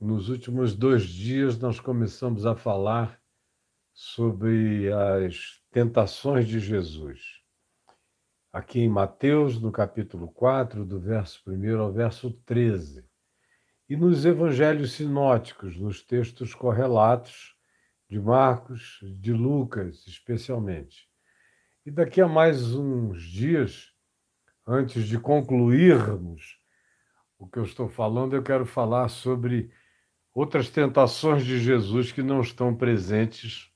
Nos últimos dois dias, nós começamos a falar sobre as tentações de Jesus. Aqui em Mateus, no capítulo 4, do verso 1 ao verso 13. E nos evangelhos sinóticos, nos textos correlatos de Marcos, de Lucas, especialmente. E daqui a mais uns dias, antes de concluirmos o que eu estou falando, eu quero falar sobre outras tentações de Jesus que não estão presentes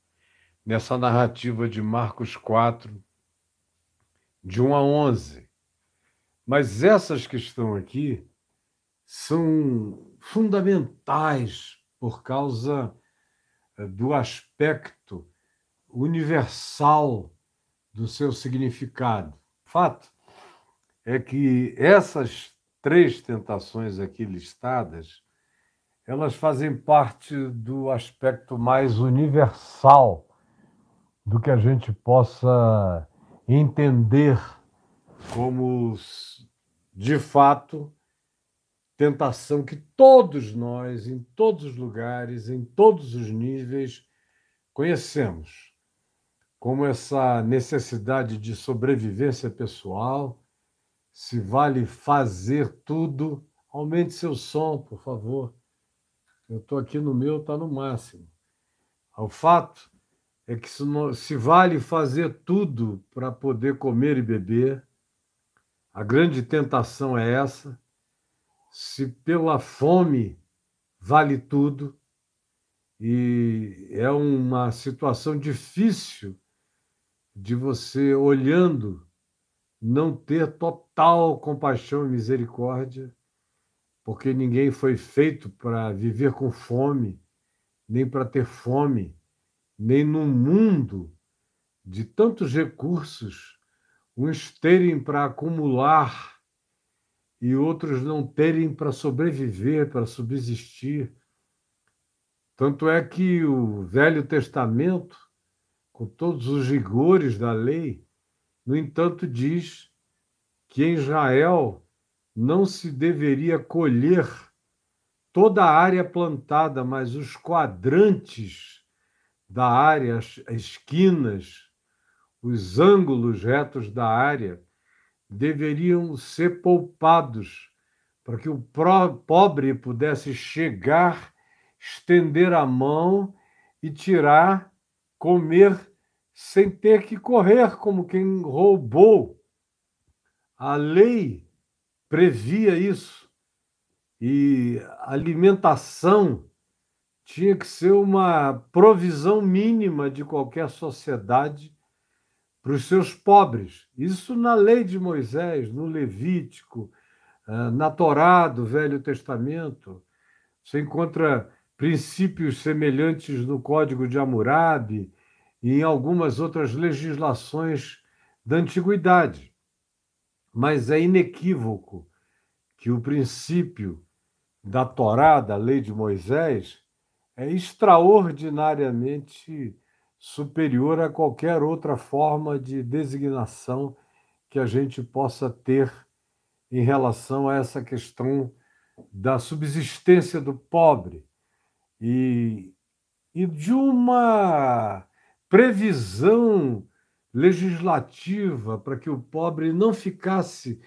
nessa narrativa de Marcos 4, de 1 a 11. Mas essas que estão aqui são fundamentais por causa eh, do aspecto universal do seu significado. Fato é que essas três tentações aqui listadas, elas fazem parte do aspecto mais universal do que a gente possa entender como, de fato, tentação que todos nós, em todos os lugares, em todos os níveis, conhecemos, como essa necessidade de sobrevivência pessoal se vale fazer tudo, aumente seu som, por favor. Eu estou aqui no meu, está no máximo. O fato é que se, não, se vale fazer tudo para poder comer e beber, a grande tentação é essa. Se pela fome vale tudo, e é uma situação difícil de você olhando não ter total compaixão e misericórdia, porque ninguém foi feito para viver com fome, nem para ter fome, nem num mundo de tantos recursos, uns terem para acumular e outros não terem para sobreviver, para subsistir. Tanto é que o Velho Testamento, com todos os rigores da lei, no entanto, diz que em Israel não se deveria colher toda a área plantada, mas os quadrantes da área, as esquinas, os ângulos retos da área deveriam ser poupados para que o pobre pudesse chegar, estender a mão e tirar, comer sem ter que correr como quem roubou. A lei previa isso. E alimentação tinha que ser uma provisão mínima de qualquer sociedade para os seus pobres. Isso na lei de Moisés, no Levítico, ah, na Torá do Velho Testamento. Você encontra princípios semelhantes no Código de Hammurabi, e em algumas outras legislações da antiguidade. Mas é inequívoco que o princípio da Torá, da lei de Moisés, é extraordinariamente superior a qualquer outra forma de designação que a gente possa ter em relação a essa questão da subsistência do pobre e, e de uma previsão legislativa para que o pobre não ficasse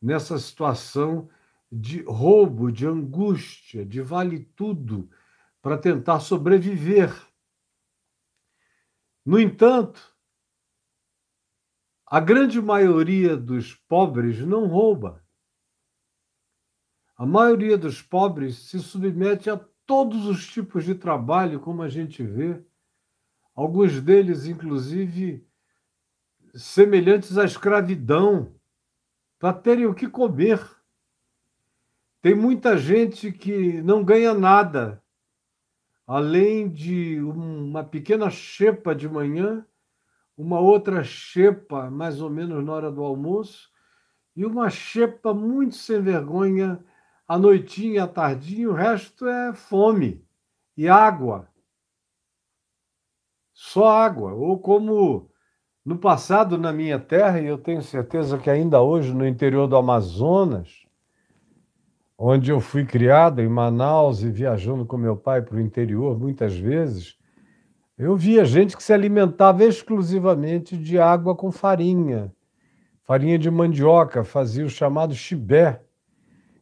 nessa situação de roubo, de angústia, de vale tudo para tentar sobreviver. No entanto, a grande maioria dos pobres não rouba. A maioria dos pobres se submete a todos os tipos de trabalho, como a gente vê, alguns deles, inclusive, semelhantes à escravidão, para terem o que comer. Tem muita gente que não ganha nada, além de uma pequena xepa de manhã, uma outra xepa mais ou menos na hora do almoço, e uma xepa muito sem vergonha à noitinha, à tardinha, o resto é fome e água. Só água, ou como no passado na minha terra, e eu tenho certeza que ainda hoje no interior do Amazonas, onde eu fui criado, em Manaus, e viajando com meu pai para o interior muitas vezes, eu via gente que se alimentava exclusivamente de água com farinha, farinha de mandioca, fazia o chamado chibé.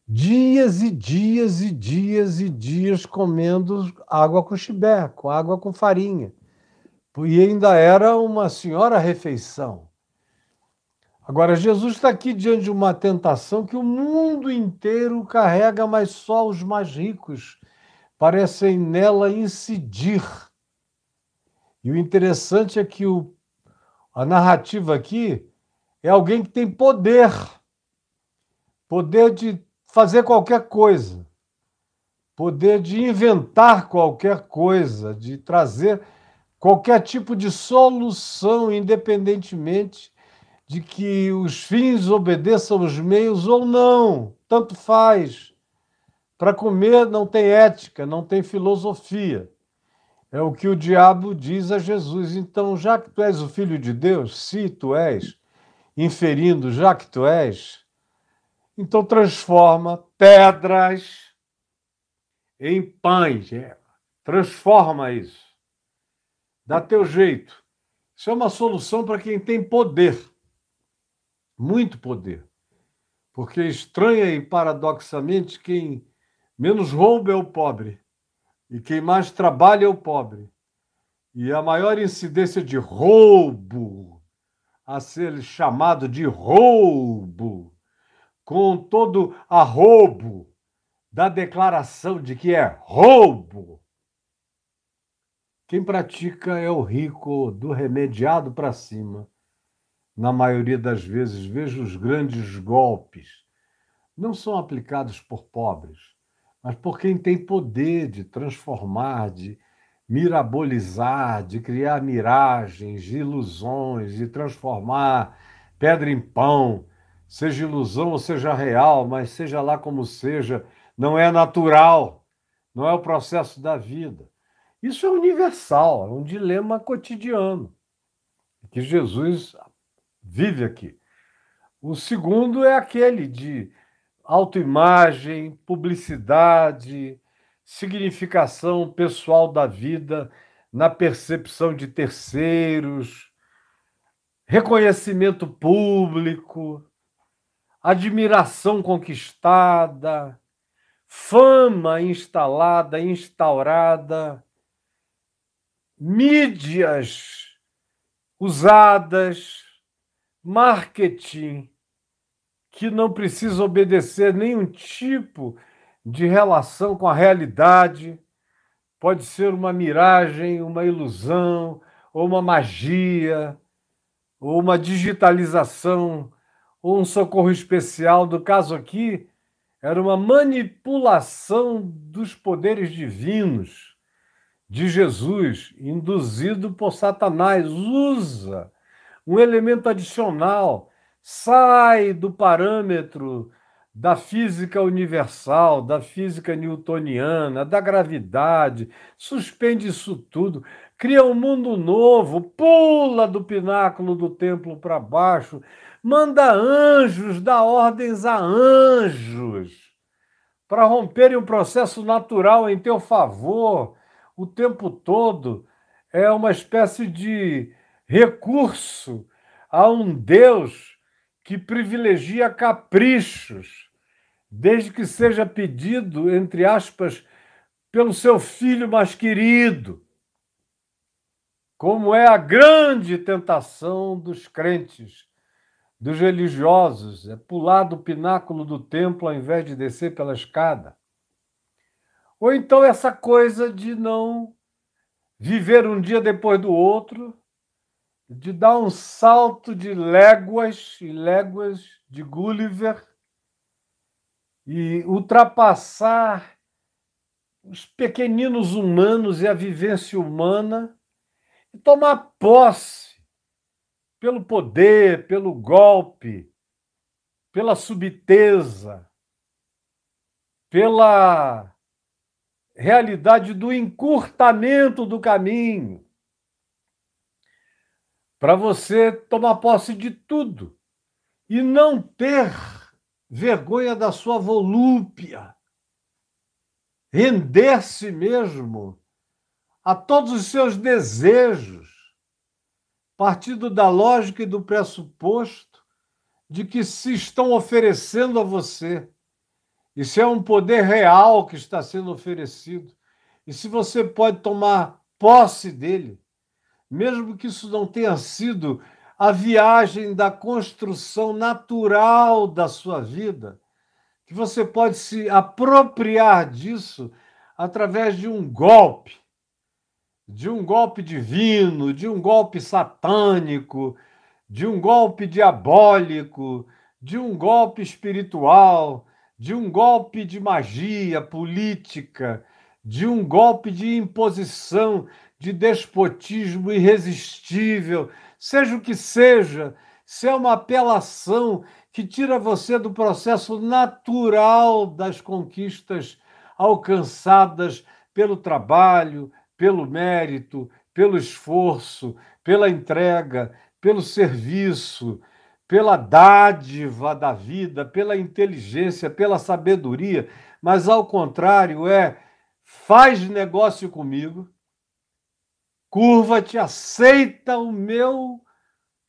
Dias e dias e dias e dias comendo água com chibé, com água com farinha. E ainda era uma senhora refeição. Agora, Jesus está aqui diante de uma tentação que o mundo inteiro carrega, mas só os mais ricos parecem nela incidir. E o interessante é que o, a narrativa aqui é alguém que tem poder poder de fazer qualquer coisa, poder de inventar qualquer coisa, de trazer qualquer tipo de solução, independentemente de que os fins obedeçam os meios ou não, tanto faz. Para comer não tem ética, não tem filosofia. É o que o diabo diz a Jesus. Então, já que tu és o filho de Deus, se tu és, inferindo, já que tu és, então transforma pedras em pães. É, transforma isso. Dá teu jeito. Isso é uma solução para quem tem poder muito poder. Porque estranha e paradoxamente, quem menos rouba é o pobre, e quem mais trabalha é o pobre. E a maior incidência de roubo, a ser chamado de roubo, com todo arrobo da declaração de que é roubo. Quem pratica é o rico do remediado para cima. Na maioria das vezes, vejo os grandes golpes. Não são aplicados por pobres, mas por quem tem poder de transformar, de mirabolizar, de criar miragens, ilusões, de transformar pedra em pão, seja ilusão ou seja real, mas seja lá como seja, não é natural, não é o processo da vida. Isso é universal, é um dilema cotidiano que Jesus vive aqui. O segundo é aquele de autoimagem, publicidade, significação pessoal da vida na percepção de terceiros, reconhecimento público, admiração conquistada, fama instalada, instaurada, mídias usadas, marketing que não precisa obedecer nenhum tipo de relação com a realidade, pode ser uma miragem, uma ilusão, ou uma magia, ou uma digitalização, ou um socorro especial. Do caso aqui, era uma manipulação dos poderes divinos de Jesus, induzido por Satanás. Usa um elemento adicional, sai do parâmetro da física universal, da física newtoniana, da gravidade, suspende isso tudo, cria um mundo novo, pula do pináculo do templo para baixo, manda anjos, dá ordens a anjos para romperem um processo natural em teu favor o tempo todo. É uma espécie de recurso a um Deus que privilegia caprichos, desde que seja pedido, entre aspas, pelo seu filho mais querido, como é a grande tentação dos crentes, dos religiosos, é pular do pináculo do templo ao invés de descer pela escada. Ou então essa coisa de não viver um dia depois do outro, de dar um salto de léguas e léguas de Gulliver e ultrapassar os pequeninos humanos e a vivência humana e tomar posse pelo poder, pelo golpe, pela subteza, pela realidade do encurtamento do caminho para você tomar posse de tudo e não ter vergonha da sua volúpia, render-se mesmo a todos os seus desejos, partindo da lógica e do pressuposto de que se estão oferecendo a você. Isso é um poder real que está sendo oferecido. E se você pode tomar posse dele, mesmo que isso não tenha sido a viagem da construção natural da sua vida, que você pode se apropriar disso através de um golpe, de um golpe divino, de um golpe satânico, de um golpe diabólico, de um golpe espiritual, de um golpe de magia política, de um golpe de imposição, de despotismo irresistível, seja o que seja, se é uma apelação que tira você do processo natural das conquistas alcançadas pelo trabalho, pelo mérito, pelo esforço, pela entrega, pelo serviço, pela dádiva da vida, pela inteligência, pela sabedoria, mas ao contrário, é faz negócio comigo, curva-te, aceita o meu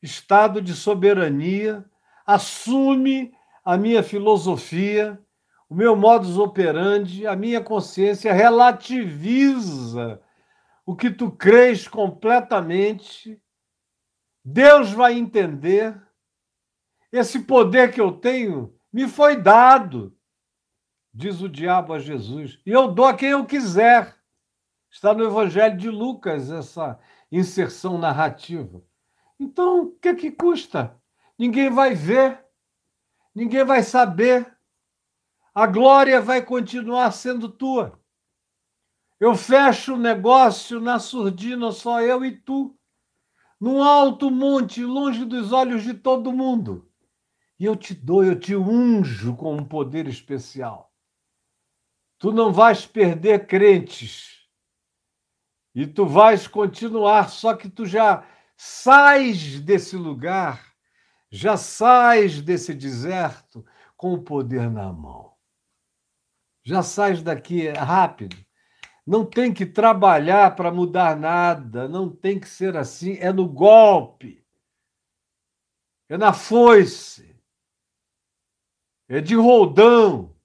estado de soberania, assume a minha filosofia, o meu modus operandi, a minha consciência relativiza o que tu crês completamente. Deus vai entender. Esse poder que eu tenho me foi dado, diz o diabo a Jesus, e eu dou a quem eu quiser. Está no Evangelho de Lucas essa inserção narrativa. Então, o que, que custa? Ninguém vai ver, ninguém vai saber. A glória vai continuar sendo tua. Eu fecho o negócio na surdina, só eu e tu, num alto monte, longe dos olhos de todo mundo. E eu te dou, eu te unjo com um poder especial. Tu não vais perder crentes e tu vais continuar, só que tu já sais desse lugar, já sais desse deserto com o poder na mão. Já sais daqui rápido. Não tem que trabalhar para mudar nada, não tem que ser assim, é no golpe, é na foice, é de roldão,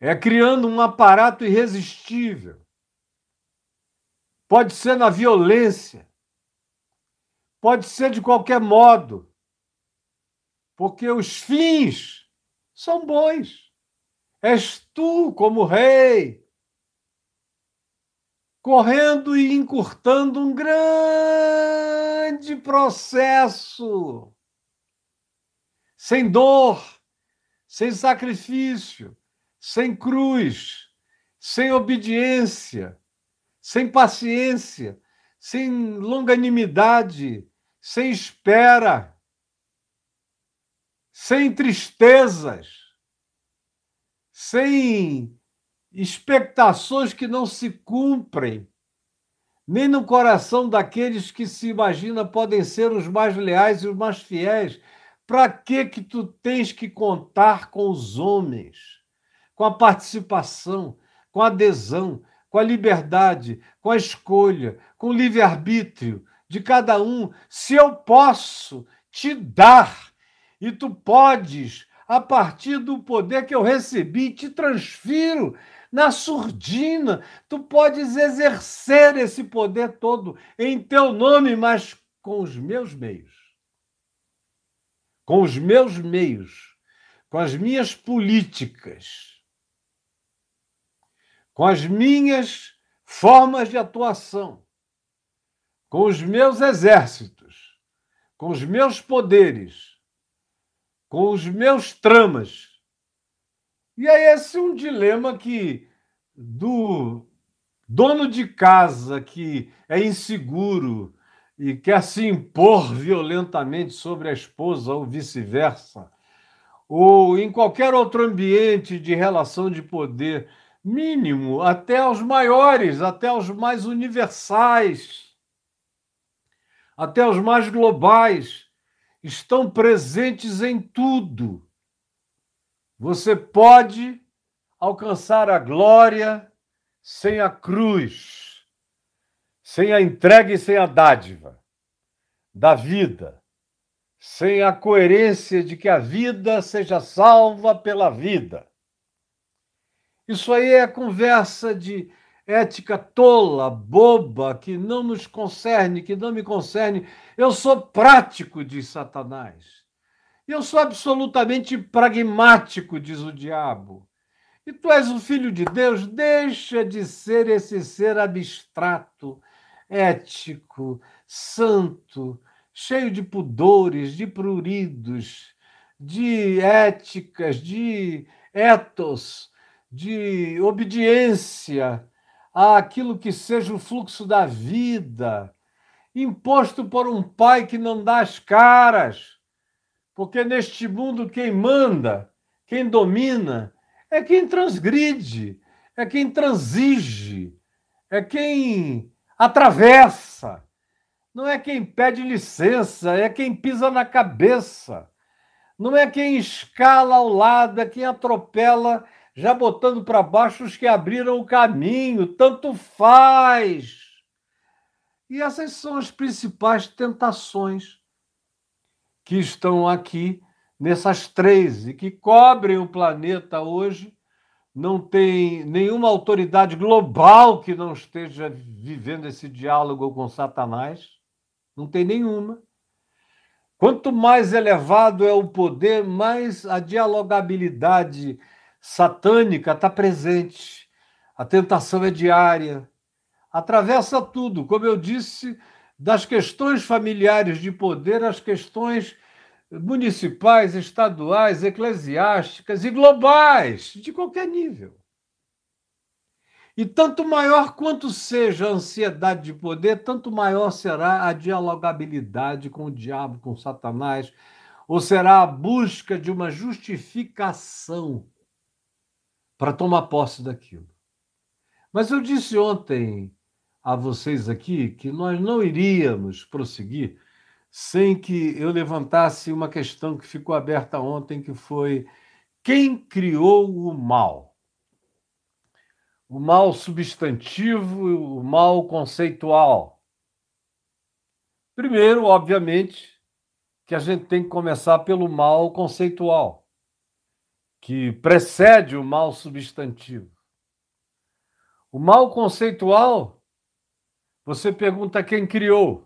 é criando um aparato irresistível. Pode ser na violência. Pode ser de qualquer modo. Porque os fins são bons. És tu, como rei, correndo e encurtando um grande processo. Sem dor, sem sacrifício, sem cruz, sem obediência sem paciência, sem longanimidade, sem espera, sem tristezas, sem expectações que não se cumprem, nem no coração daqueles que se imagina podem ser os mais leais e os mais fiéis. Para que que tu tens que contar com os homens, com a participação, com a adesão? com a liberdade, com a escolha, com o livre-arbítrio de cada um, se eu posso te dar e tu podes, a partir do poder que eu recebi, te transfiro na surdina, tu podes exercer esse poder todo em teu nome, mas com os meus meios. Com os meus meios, com as minhas políticas com as minhas formas de atuação, com os meus exércitos, com os meus poderes, com os meus tramas. E é esse um dilema que do dono de casa que é inseguro e quer se impor violentamente sobre a esposa ou vice-versa, ou em qualquer outro ambiente de relação de poder mínimo, até os maiores, até os mais universais, até os mais globais, estão presentes em tudo. Você pode alcançar a glória sem a cruz, sem a entrega e sem a dádiva da vida, sem a coerência de que a vida seja salva pela vida. Isso aí é conversa de ética tola, boba, que não nos concerne, que não me concerne. Eu sou prático, diz Satanás. Eu sou absolutamente pragmático, diz o diabo. E tu és o filho de Deus, deixa de ser esse ser abstrato, ético, santo, cheio de pudores, de pruridos, de éticas, de ethos, de obediência àquilo que seja o fluxo da vida, imposto por um pai que não dá as caras. Porque neste mundo quem manda, quem domina, é quem transgride, é quem transige, é quem atravessa. Não é quem pede licença, é quem pisa na cabeça. Não é quem escala ao lado, é quem atropela, já botando para baixo os que abriram o caminho. Tanto faz. E essas são as principais tentações que estão aqui nessas três e que cobrem o planeta hoje. Não tem nenhuma autoridade global que não esteja vivendo esse diálogo com Satanás. Não tem nenhuma. Quanto mais elevado é o poder, mais a dialogabilidade satânica está presente. A tentação é diária. Atravessa tudo, como eu disse, das questões familiares de poder às questões municipais, estaduais, eclesiásticas e globais, de qualquer nível. E tanto maior quanto seja a ansiedade de poder, tanto maior será a dialogabilidade com o diabo, com Satanás, ou será a busca de uma justificação para tomar posse daquilo. Mas eu disse ontem a vocês aqui que nós não iríamos prosseguir sem que eu levantasse uma questão que ficou aberta ontem, que foi quem criou o mal? o mal substantivo o mal conceitual. Primeiro, obviamente, que a gente tem que começar pelo mal conceitual, que precede o mal substantivo. O mal conceitual, você pergunta quem criou.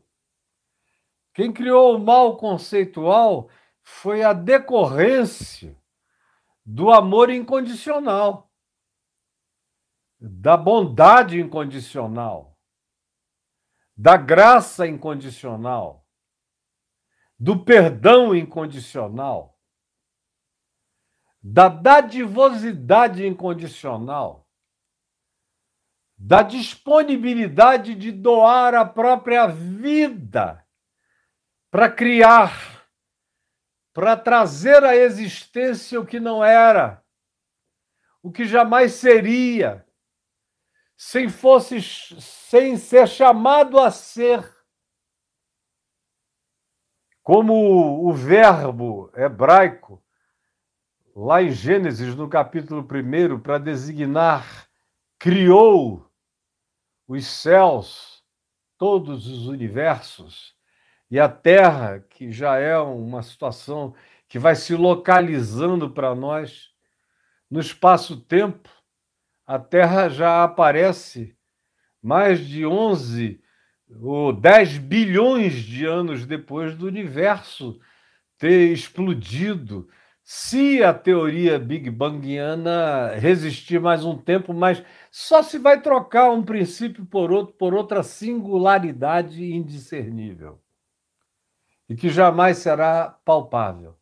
Quem criou o mal conceitual foi a decorrência do amor incondicional da bondade incondicional, da graça incondicional, do perdão incondicional, da dadivosidade incondicional, da disponibilidade de doar a própria vida para criar, para trazer à existência o que não era, o que jamais seria sem fosse sem ser chamado a ser. Como o verbo hebraico lá em Gênesis no capítulo 1 para designar criou os céus, todos os universos e a terra, que já é uma situação que vai se localizando para nós no espaço-tempo a Terra já aparece mais de 11 ou 10 bilhões de anos depois do universo ter explodido. Se a teoria Big Bangiana resistir mais um tempo, mas só se vai trocar um princípio por outro por outra singularidade indiscernível e que jamais será palpável.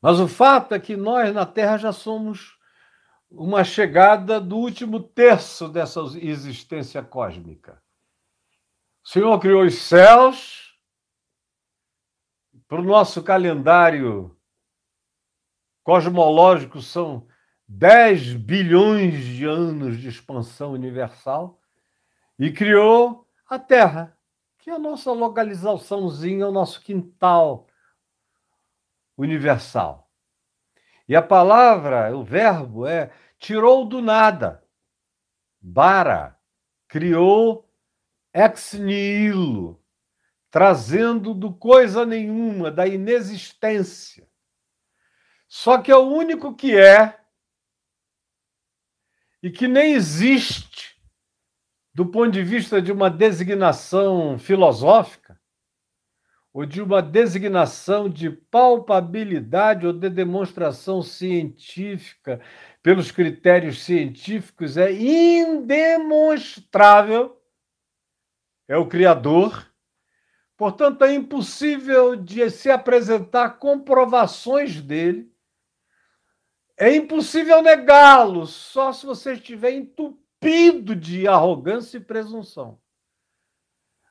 Mas o fato é que nós na Terra já somos uma chegada do último terço dessa existência cósmica. O Senhor criou os céus, para o nosso calendário cosmológico são 10 bilhões de anos de expansão universal, e criou a Terra, que é a nossa localizaçãozinha, o nosso quintal universal. E a palavra, o verbo é tirou do nada. Bara, criou ex nihilo, trazendo do coisa nenhuma, da inexistência. Só que é o único que é e que nem existe do ponto de vista de uma designação filosófica ou de uma designação de palpabilidade ou de demonstração científica pelos critérios científicos é indemonstrável é o criador. Portanto é impossível de se apresentar comprovações dele. É impossível negá-lo, só se você estiver entupido de arrogância e presunção.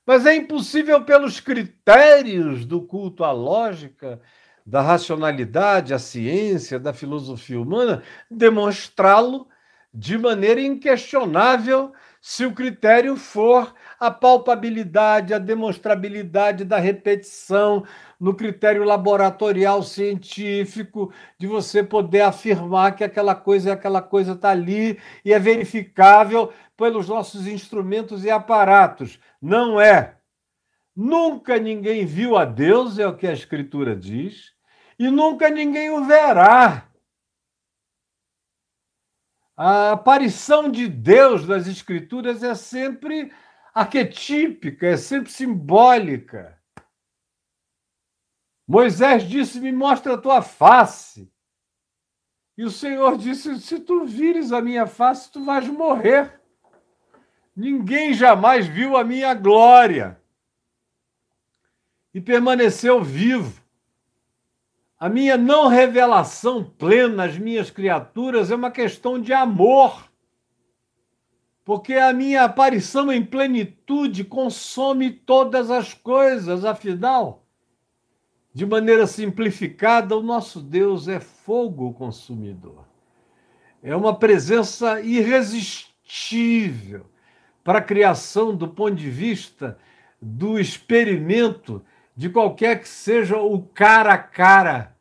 Mas é impossível, pelos critérios do culto à lógica, da racionalidade, à ciência, da filosofia humana, demonstrá-lo de maneira inquestionável se o critério for a palpabilidade, a demonstrabilidade da repetição, no critério laboratorial científico, de você poder afirmar que aquela coisa e aquela coisa está ali e é verificável pelos nossos instrumentos e aparatos. Não é. Nunca ninguém viu a Deus, é o que a Escritura diz, e nunca ninguém o verá. A aparição de Deus nas Escrituras é sempre arquetípica, é sempre simbólica. Moisés disse: Me mostra a tua face. E o Senhor disse: Se tu vires a minha face, tu vais morrer. Ninguém jamais viu a minha glória. E permaneceu vivo. A minha não revelação plena às minhas criaturas é uma questão de amor. Porque a minha aparição em plenitude consome todas as coisas, afinal. De maneira simplificada, o nosso Deus é fogo consumidor. É uma presença irresistível para a criação do ponto de vista do experimento de qualquer que seja o cara a cara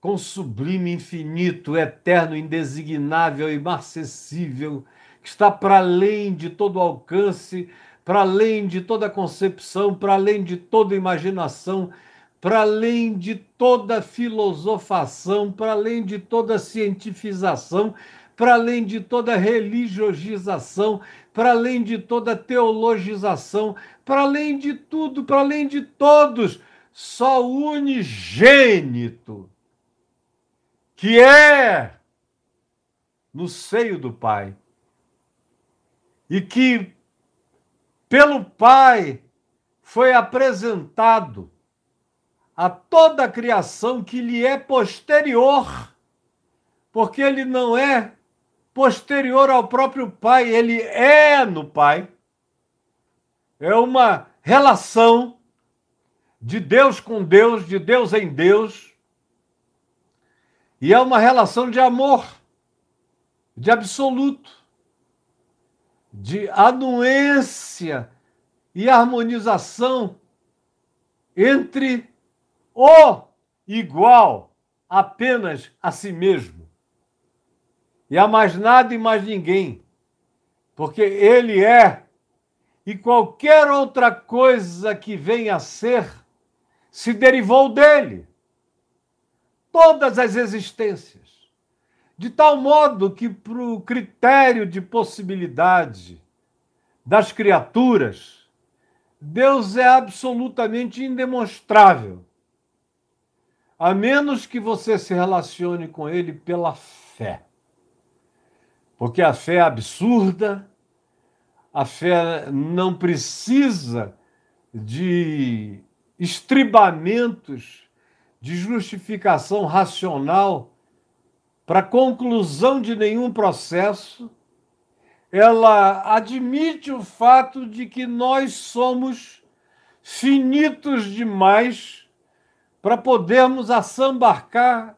com sublime infinito, eterno, indesignável, imarcessível, que está para além de todo alcance, para além de toda concepção, para além de toda imaginação para além de toda filosofação, para além de toda cientifização, para além de toda religiogização, para além de toda teologização, para além de tudo, para além de todos, só o unigênito, que é no seio do Pai, e que pelo Pai foi apresentado a toda a criação que lhe é posterior, porque ele não é posterior ao próprio Pai, ele é no Pai. É uma relação de Deus com Deus, de Deus em Deus. E é uma relação de amor, de absoluto, de anuência e harmonização entre o igual apenas a si mesmo. E a mais nada e mais ninguém. Porque ele é, e qualquer outra coisa que venha a ser, se derivou dele. Todas as existências. De tal modo que, para o critério de possibilidade das criaturas, Deus é absolutamente indemonstrável a menos que você se relacione com ele pela fé. Porque a fé é absurda, a fé não precisa de estribamentos de justificação racional para conclusão de nenhum processo. Ela admite o fato de que nós somos finitos demais para podermos assambarcar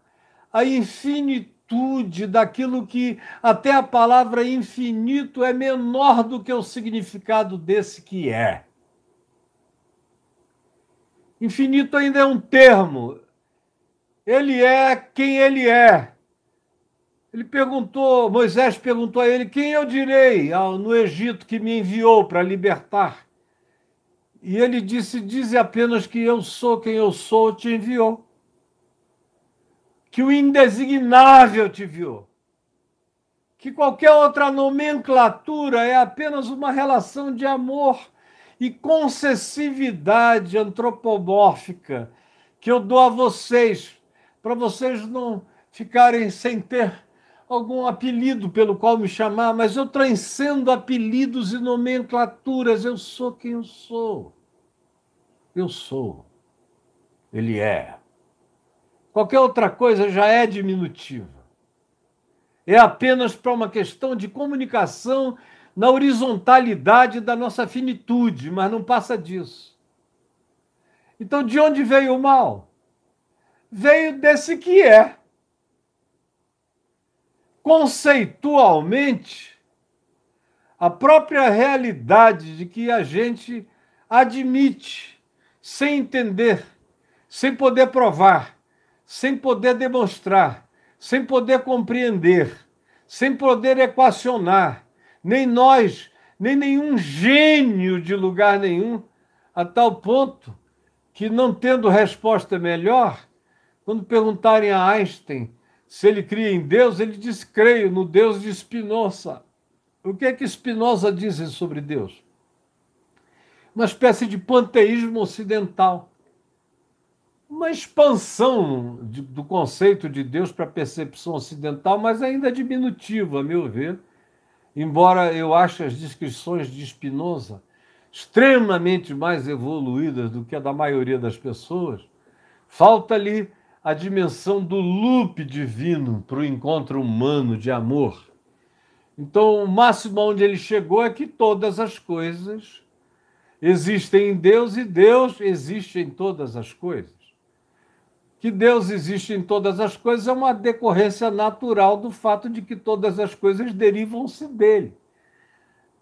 a infinitude daquilo que até a palavra infinito é menor do que o significado desse que é. Infinito ainda é um termo. Ele é quem ele é. Ele perguntou, Moisés perguntou a ele: Quem eu direi no Egito que me enviou para libertar? E ele disse: Dize apenas que eu sou quem eu sou, te enviou. Que o indesignável te enviou. Que qualquer outra nomenclatura é apenas uma relação de amor e concessividade antropomórfica que eu dou a vocês, para vocês não ficarem sem ter algum apelido pelo qual me chamar, mas eu transcendo apelidos e nomenclaturas. Eu sou quem eu sou. Eu sou. Ele é. Qualquer outra coisa já é diminutiva. É apenas para uma questão de comunicação na horizontalidade da nossa finitude, mas não passa disso. Então, de onde veio o mal? Veio desse que é conceitualmente a própria realidade de que a gente admite, sem entender, sem poder provar, sem poder demonstrar, sem poder compreender, sem poder equacionar, nem nós, nem nenhum gênio de lugar nenhum, a tal ponto que, não tendo resposta melhor, quando perguntarem a Einstein se ele cria em Deus, ele diz: creio no Deus de Spinoza. O que é que Spinoza diz sobre Deus? Uma espécie de panteísmo ocidental. Uma expansão de, do conceito de Deus para a percepção ocidental, mas ainda diminutiva, a meu ver. Embora eu ache as descrições de Spinoza extremamente mais evoluídas do que a da maioria das pessoas, falta ali a dimensão do loop divino para o encontro humano de amor. Então, o máximo onde ele chegou é que todas as coisas existem em Deus e Deus existe em todas as coisas. Que Deus existe em todas as coisas é uma decorrência natural do fato de que todas as coisas derivam-se dele.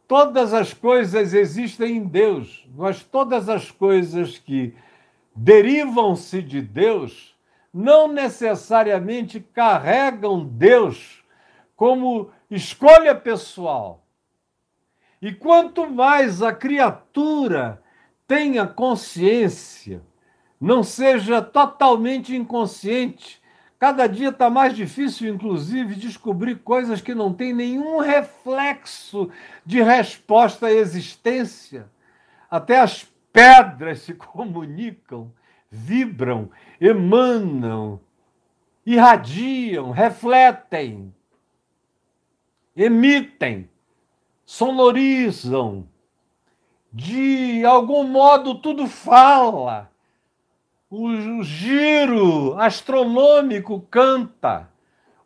Todas as coisas existem em Deus, mas todas as coisas que derivam-se de Deus não necessariamente carregam Deus como escolha pessoal. E quanto mais a criatura tenha consciência, não seja totalmente inconsciente, cada dia está mais difícil, inclusive, descobrir coisas que não têm nenhum reflexo de resposta à existência. Até as pedras se comunicam vibram, emanam, irradiam, refletem, emitem, sonorizam. De algum modo, tudo fala. O, giro astronômico canta.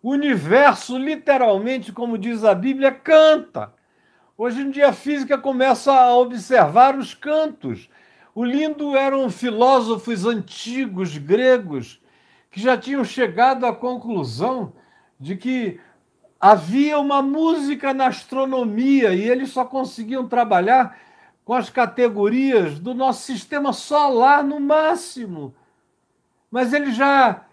O universo, literalmente, como diz a Bíblia, canta. Hoje em dia, a física começa a observar os cantos o lindo eram filósofos antigos gregos que já tinham chegado à conclusão de que havia uma música na astronomia e eles só conseguiam trabalhar com as categorias do nosso sistema solar no máximo. Mas eles já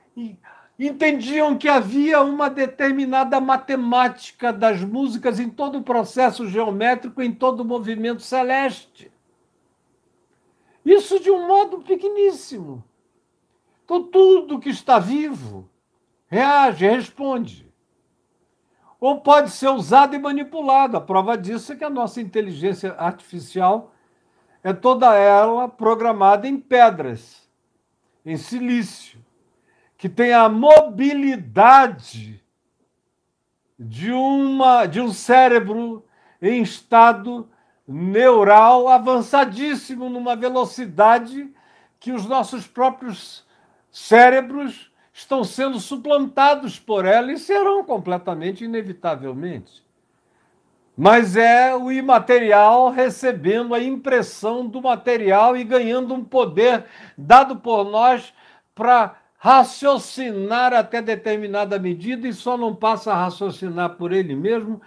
entendiam que havia uma determinada matemática das músicas em todo o processo geométrico, em todo o movimento celeste. Isso de um modo pequeníssimo. Então, tudo que está vivo reage, responde. Ou pode ser usado e manipulado. A prova disso é que a nossa inteligência artificial é toda ela programada em pedras, em silício, que tem a mobilidade de, uma, de um cérebro em estado neural avançadíssimo, numa velocidade que os nossos próprios cérebros estão sendo suplantados por ela e serão completamente, inevitavelmente. Mas é o imaterial recebendo a impressão do material e ganhando um poder dado por nós para raciocinar até determinada medida e só não passa a raciocinar por ele mesmo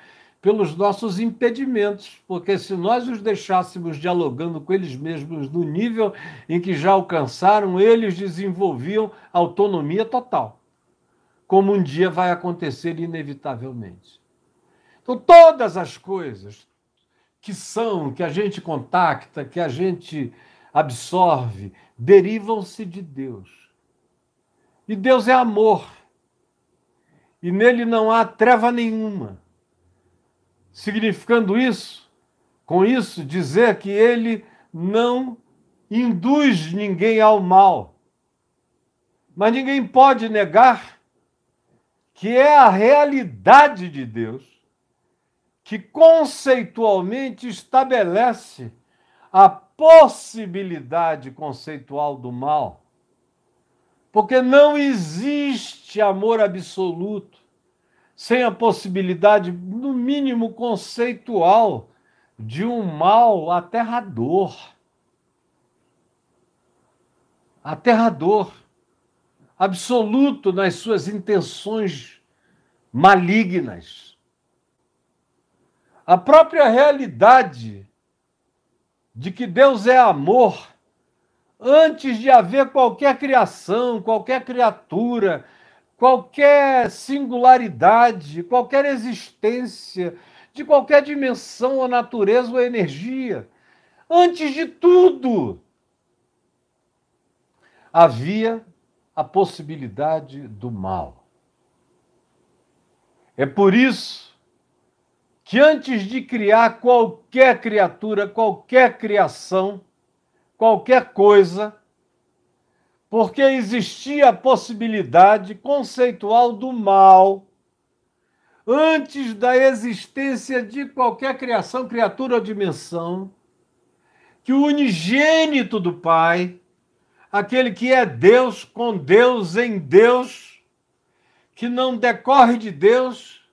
pelos nossos impedimentos, porque se nós os deixássemos dialogando com eles mesmos no nível em que já alcançaram, eles desenvolviam autonomia total. como um dia vai acontecer inevitavelmente. Então, todas as coisas que são, que a gente contacta, que a gente absorve, derivam-se de Deus. E Deus é amor. E nele não há treva nenhuma. Significando isso, com isso, dizer que ele não induz ninguém ao mal. Mas ninguém pode negar que é a realidade de Deus que conceitualmente estabelece a possibilidade conceitual do mal. Porque não existe amor absoluto sem a possibilidade, no mínimo conceitual, de um mal aterrador. Aterrador, absoluto nas suas intenções malignas. A própria realidade de que Deus é amor, antes de haver qualquer criação, qualquer criatura, qualquer singularidade, qualquer existência, de qualquer dimensão ou natureza ou energia. Antes de tudo, havia a possibilidade do mal. É por isso que antes de criar qualquer criatura, qualquer criação, qualquer coisa, porque existia a possibilidade conceitual do mal, antes da existência de qualquer criação, criatura ou dimensão, que o unigênito do Pai, aquele que é Deus com Deus em Deus, que não decorre de Deus,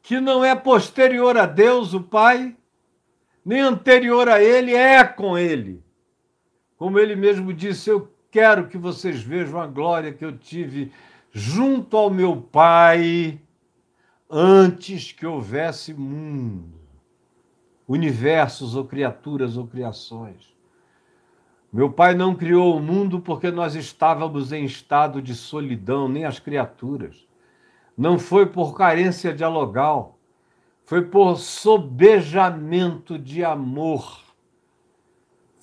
que não é posterior a Deus, o Pai, nem anterior a Ele, é com Ele. Como ele mesmo disse, eu quero que vocês vejam a glória que eu tive junto ao meu Pai antes que houvesse mundo, universos ou criaturas ou criações. Meu pai não criou o mundo porque nós estávamos em estado de solidão, nem as criaturas. Não foi por carência dialogal, foi por sobejamento de amor.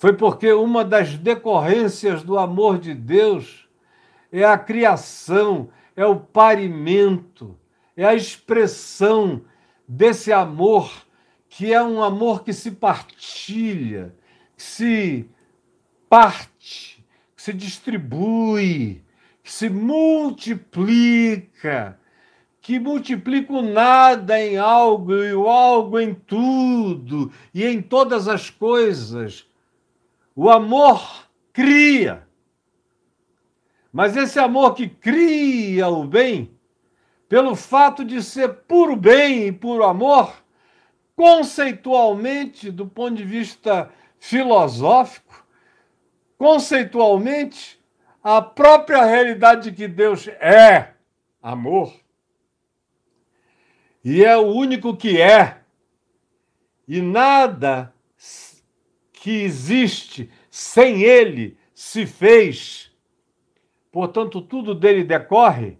Foi porque uma das decorrências do amor de Deus é a criação, é o parimento, é a expressão desse amor, que é um amor que se partilha, que se parte, que se distribui, que se multiplica, que multiplica o nada em algo e o algo em tudo e em todas as coisas. O amor cria. Mas esse amor que cria o bem pelo fato de ser puro bem e puro amor, conceitualmente, do ponto de vista filosófico, conceitualmente, a própria realidade de que Deus é amor, e é o único que é, e nada que existe sem ele se fez, portanto, tudo dele decorre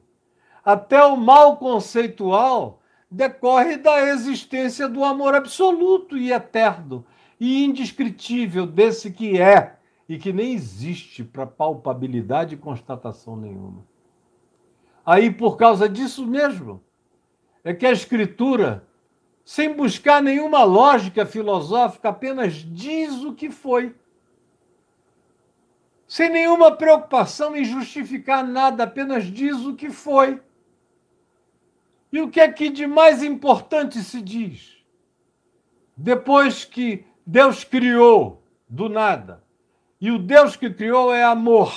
até o mal conceitual decorre da existência do amor absoluto e eterno e indescritível desse que é e que nem existe para palpabilidade e constatação nenhuma. Aí, por causa disso mesmo, é que a Escritura, sem buscar nenhuma lógica filosófica, apenas diz o que foi. Sem nenhuma preocupação em justificar nada, apenas diz o que foi. E o que é que de mais importante se diz? Depois que Deus criou do nada, e o Deus que criou é amor,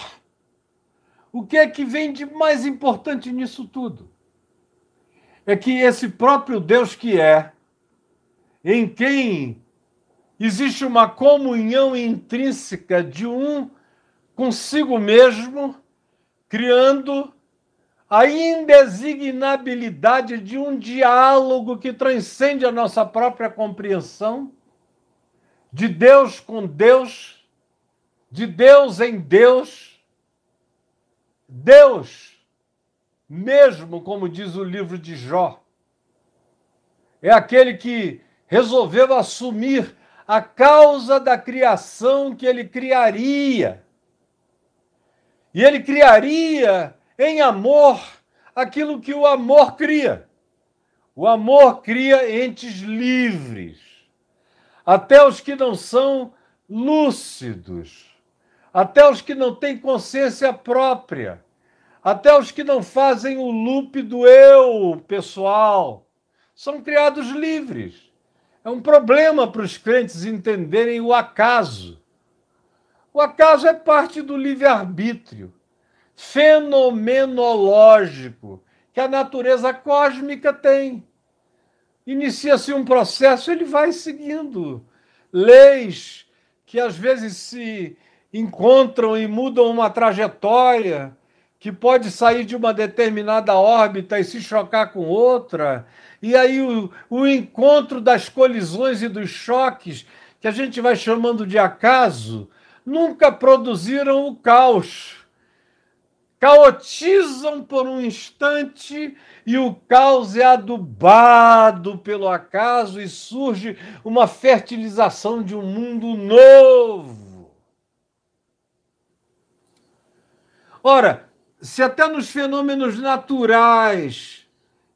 o que é que vem de mais importante nisso tudo? É que esse próprio Deus que é, em quem existe uma comunhão intrínseca de um consigo mesmo, criando a indesignabilidade de um diálogo que transcende a nossa própria compreensão, de Deus com Deus, de Deus em Deus. Deus mesmo, como diz o livro de Jó. É aquele que resolveu assumir a causa da criação que ele criaria. E ele criaria em amor aquilo que o amor cria. O amor cria entes livres, até os que não são lúcidos, até os que não têm consciência própria, até os que não fazem o loop do eu pessoal, são criados livres. É um problema para os crentes entenderem o acaso. O acaso é parte do livre-arbítrio fenomenológico que a natureza cósmica tem. Inicia-se um processo, ele vai seguindo leis que às vezes se encontram e mudam uma trajetória, que pode sair de uma determinada órbita e se chocar com outra. E aí o, o encontro das colisões e dos choques, que a gente vai chamando de acaso, nunca produziram o caos caotizam por um instante e o caos é adubado pelo acaso e surge uma fertilização de um mundo novo. Ora, se até nos fenômenos naturais,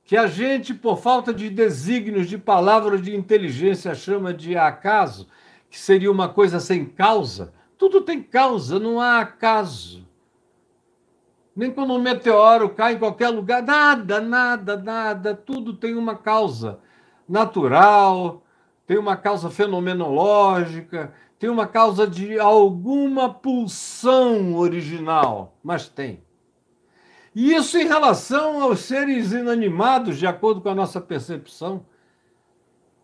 que a gente, por falta de desígnios, de palavras de inteligência, chama de acaso, que seria uma coisa sem causa, tudo tem causa, não há acaso. Nem quando um meteoro cai em qualquer lugar, nada, nada, nada, tudo tem uma causa natural, tem uma causa fenomenológica, tem uma causa de alguma pulsão original, mas tem. E isso em relação aos seres inanimados, de acordo com a nossa percepção.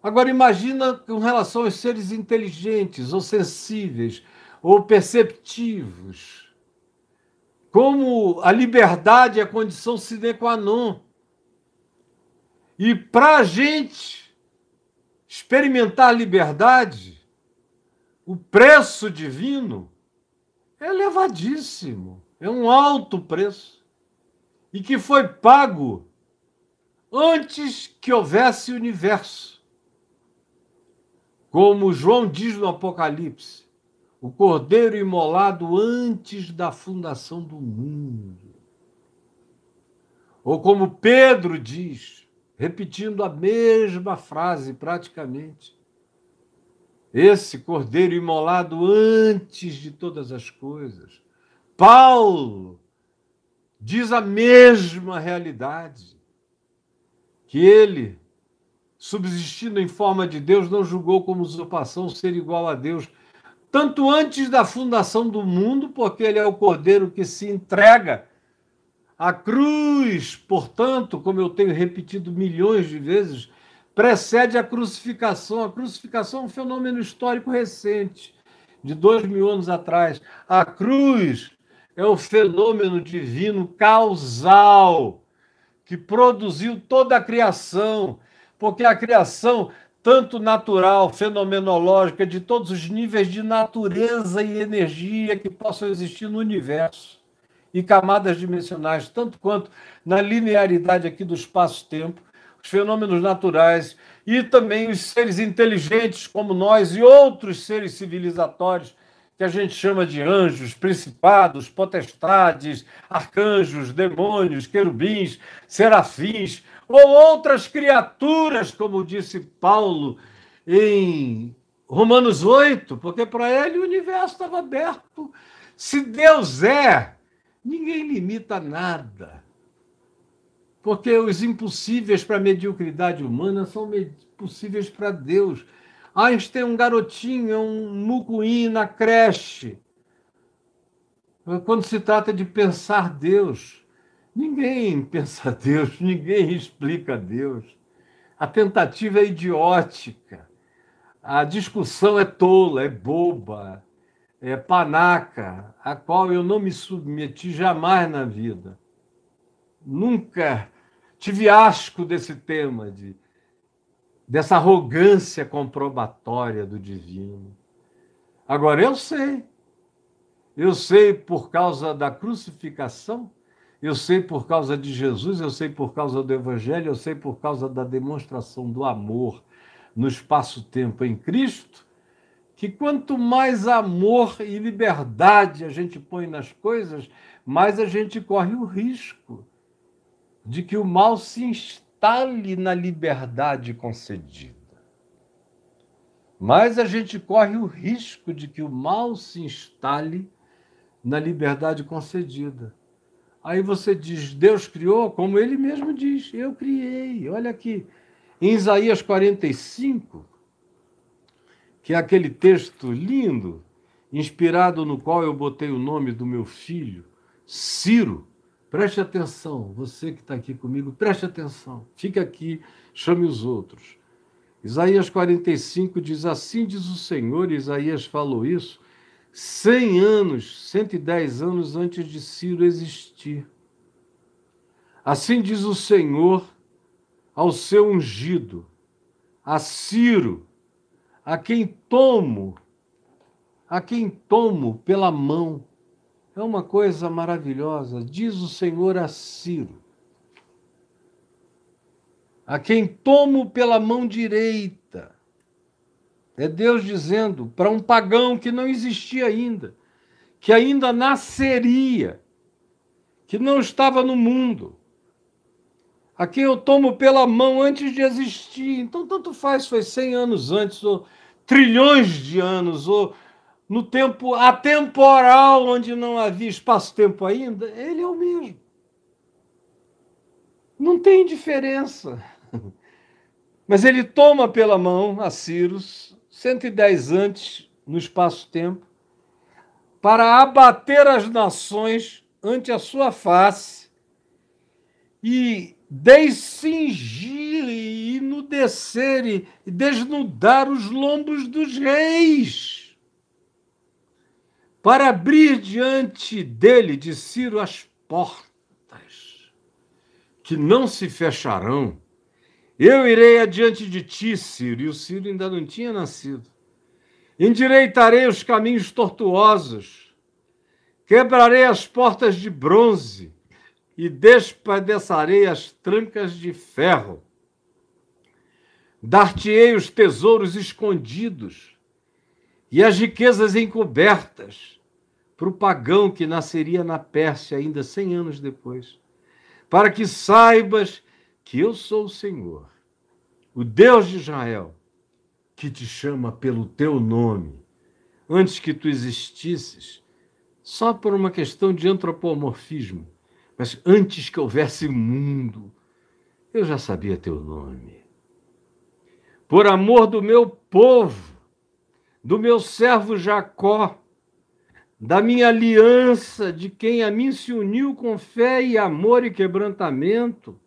Agora imagina com relação aos seres inteligentes, ou sensíveis, ou perceptivos como a liberdade é a condição sine qua non. E para a gente experimentar liberdade, o preço divino é elevadíssimo, é um alto preço, e que foi pago antes que houvesse universo. Como João diz no Apocalipse, o cordeiro imolado antes da fundação do mundo. Ou como Pedro diz, repetindo a mesma frase praticamente, esse cordeiro imolado antes de todas as coisas. Paulo diz a mesma realidade, que ele, subsistindo em forma de Deus, não julgou como usurpação ser igual a Deus tanto antes da fundação do mundo, porque ele é o cordeiro que se entrega. A cruz, portanto, como eu tenho repetido milhões de vezes, precede a crucificação. A crucificação é um fenômeno histórico recente, de dois mil anos atrás. A cruz é o fenômeno divino causal que produziu toda a criação, porque a criação tanto natural, fenomenológica, de todos os níveis de natureza e energia que possam existir no universo, e camadas dimensionais, tanto quanto na linearidade aqui do espaço-tempo, os fenômenos naturais e também os seres inteligentes como nós e outros seres civilizatórios que a gente chama de anjos, principados, potestades, arcanjos, demônios, querubins, serafins, ou outras criaturas, como disse Paulo em Romanos 8, porque para ele o universo estava aberto. Se Deus é, ninguém limita nada. Porque os impossíveis para a mediocridade humana são possíveis para Deus. Einstein é um garotinho, é um mucuim na creche. Quando se trata de pensar Deus, Ninguém pensa Deus, ninguém explica Deus. A tentativa é idiótica. A discussão é tola, é boba, é panaca, a qual eu não me submeti jamais na vida. Nunca tive asco desse tema, de, dessa arrogância comprobatória do divino. Agora, eu sei. Eu sei por causa da crucificação Eu sei por causa de Jesus, eu sei por causa do Evangelho, eu sei por causa da demonstração do amor no espaço-tempo em Cristo, que quanto mais amor e liberdade a gente põe nas coisas, mais a gente corre o risco de que o mal se instale na liberdade concedida. Mais a gente corre o risco de que o mal se instale na liberdade concedida. Aí você diz, Deus criou, como ele mesmo diz, eu criei. Olha aqui, em Isaías 45, que é aquele texto lindo, inspirado no qual eu botei o nome do meu filho, Ciro. Preste atenção, você que está aqui comigo, preste atenção. Fique aqui, chame os outros. Isaías 45 diz: Assim diz o Senhor, Isaías falou isso, 100 anos, 110 anos antes de Ciro existir. Assim diz o Senhor ao seu ungido, a Ciro, a quem tomo, a quem tomo pela mão. É uma coisa maravilhosa, diz o Senhor a Ciro, a quem tomo pela mão direita. É Deus dizendo para um pagão que não existia ainda, que ainda nasceria, que não estava no mundo, a quem eu tomo pela mão antes de existir. Então, tanto faz, foi 100 anos antes, ou trilhões de anos, ou no tempo atemporal, onde não havia espaço-tempo ainda, ele é o mesmo. Não tem diferença. Mas ele toma pela mão a Círios 110 antes, no espaço-tempo, para abater as nações ante a sua face e descingir e enudecer e desnudar os lombos dos reis, para abrir diante dele, de Ciro, as portas, que não se fecharão, eu irei adiante de ti, Ciro, e o Ciro ainda não tinha nascido. Endireitarei os caminhos tortuosos, quebrarei as portas de bronze e despedaçarei as trancas de ferro. Dar-te-ei os tesouros escondidos e as riquezas encobertas para o pagão que nasceria na Pérsia ainda cem anos depois, para que saibas que eu sou o Senhor, o Deus de Israel, que te chama pelo teu nome, antes que tu existisses, só por uma questão de antropomorfismo, mas antes que houvesse mundo, eu já sabia teu nome. Por amor do meu povo, do meu servo Jacó, da minha aliança, de quem a mim se uniu com fé e amor e quebrantamento,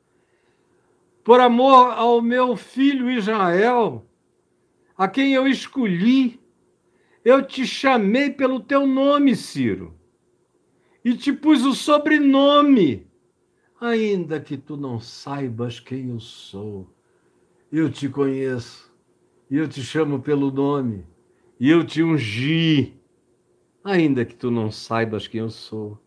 por amor ao meu filho Israel, a quem eu escolhi, eu te chamei pelo teu nome, Ciro, e te pus o sobrenome, ainda que tu não saibas quem eu sou. Eu te conheço, e eu te chamo pelo nome, e eu te ungi, ainda que tu não saibas quem eu sou.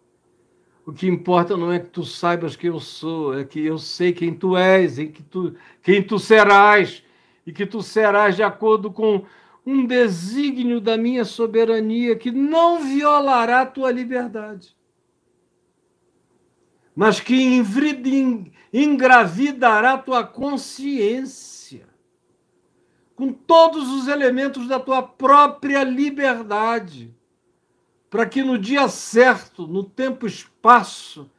O que importa não é que tu saibas quem eu sou, é que eu sei quem tu és, e que tu, quem tu serás, e que tu serás de acordo com um desígnio da minha soberania que não violará tua liberdade, mas que engravidará tua consciência com todos os elementos da tua própria liberdade para que no dia certo, no tempo espaço,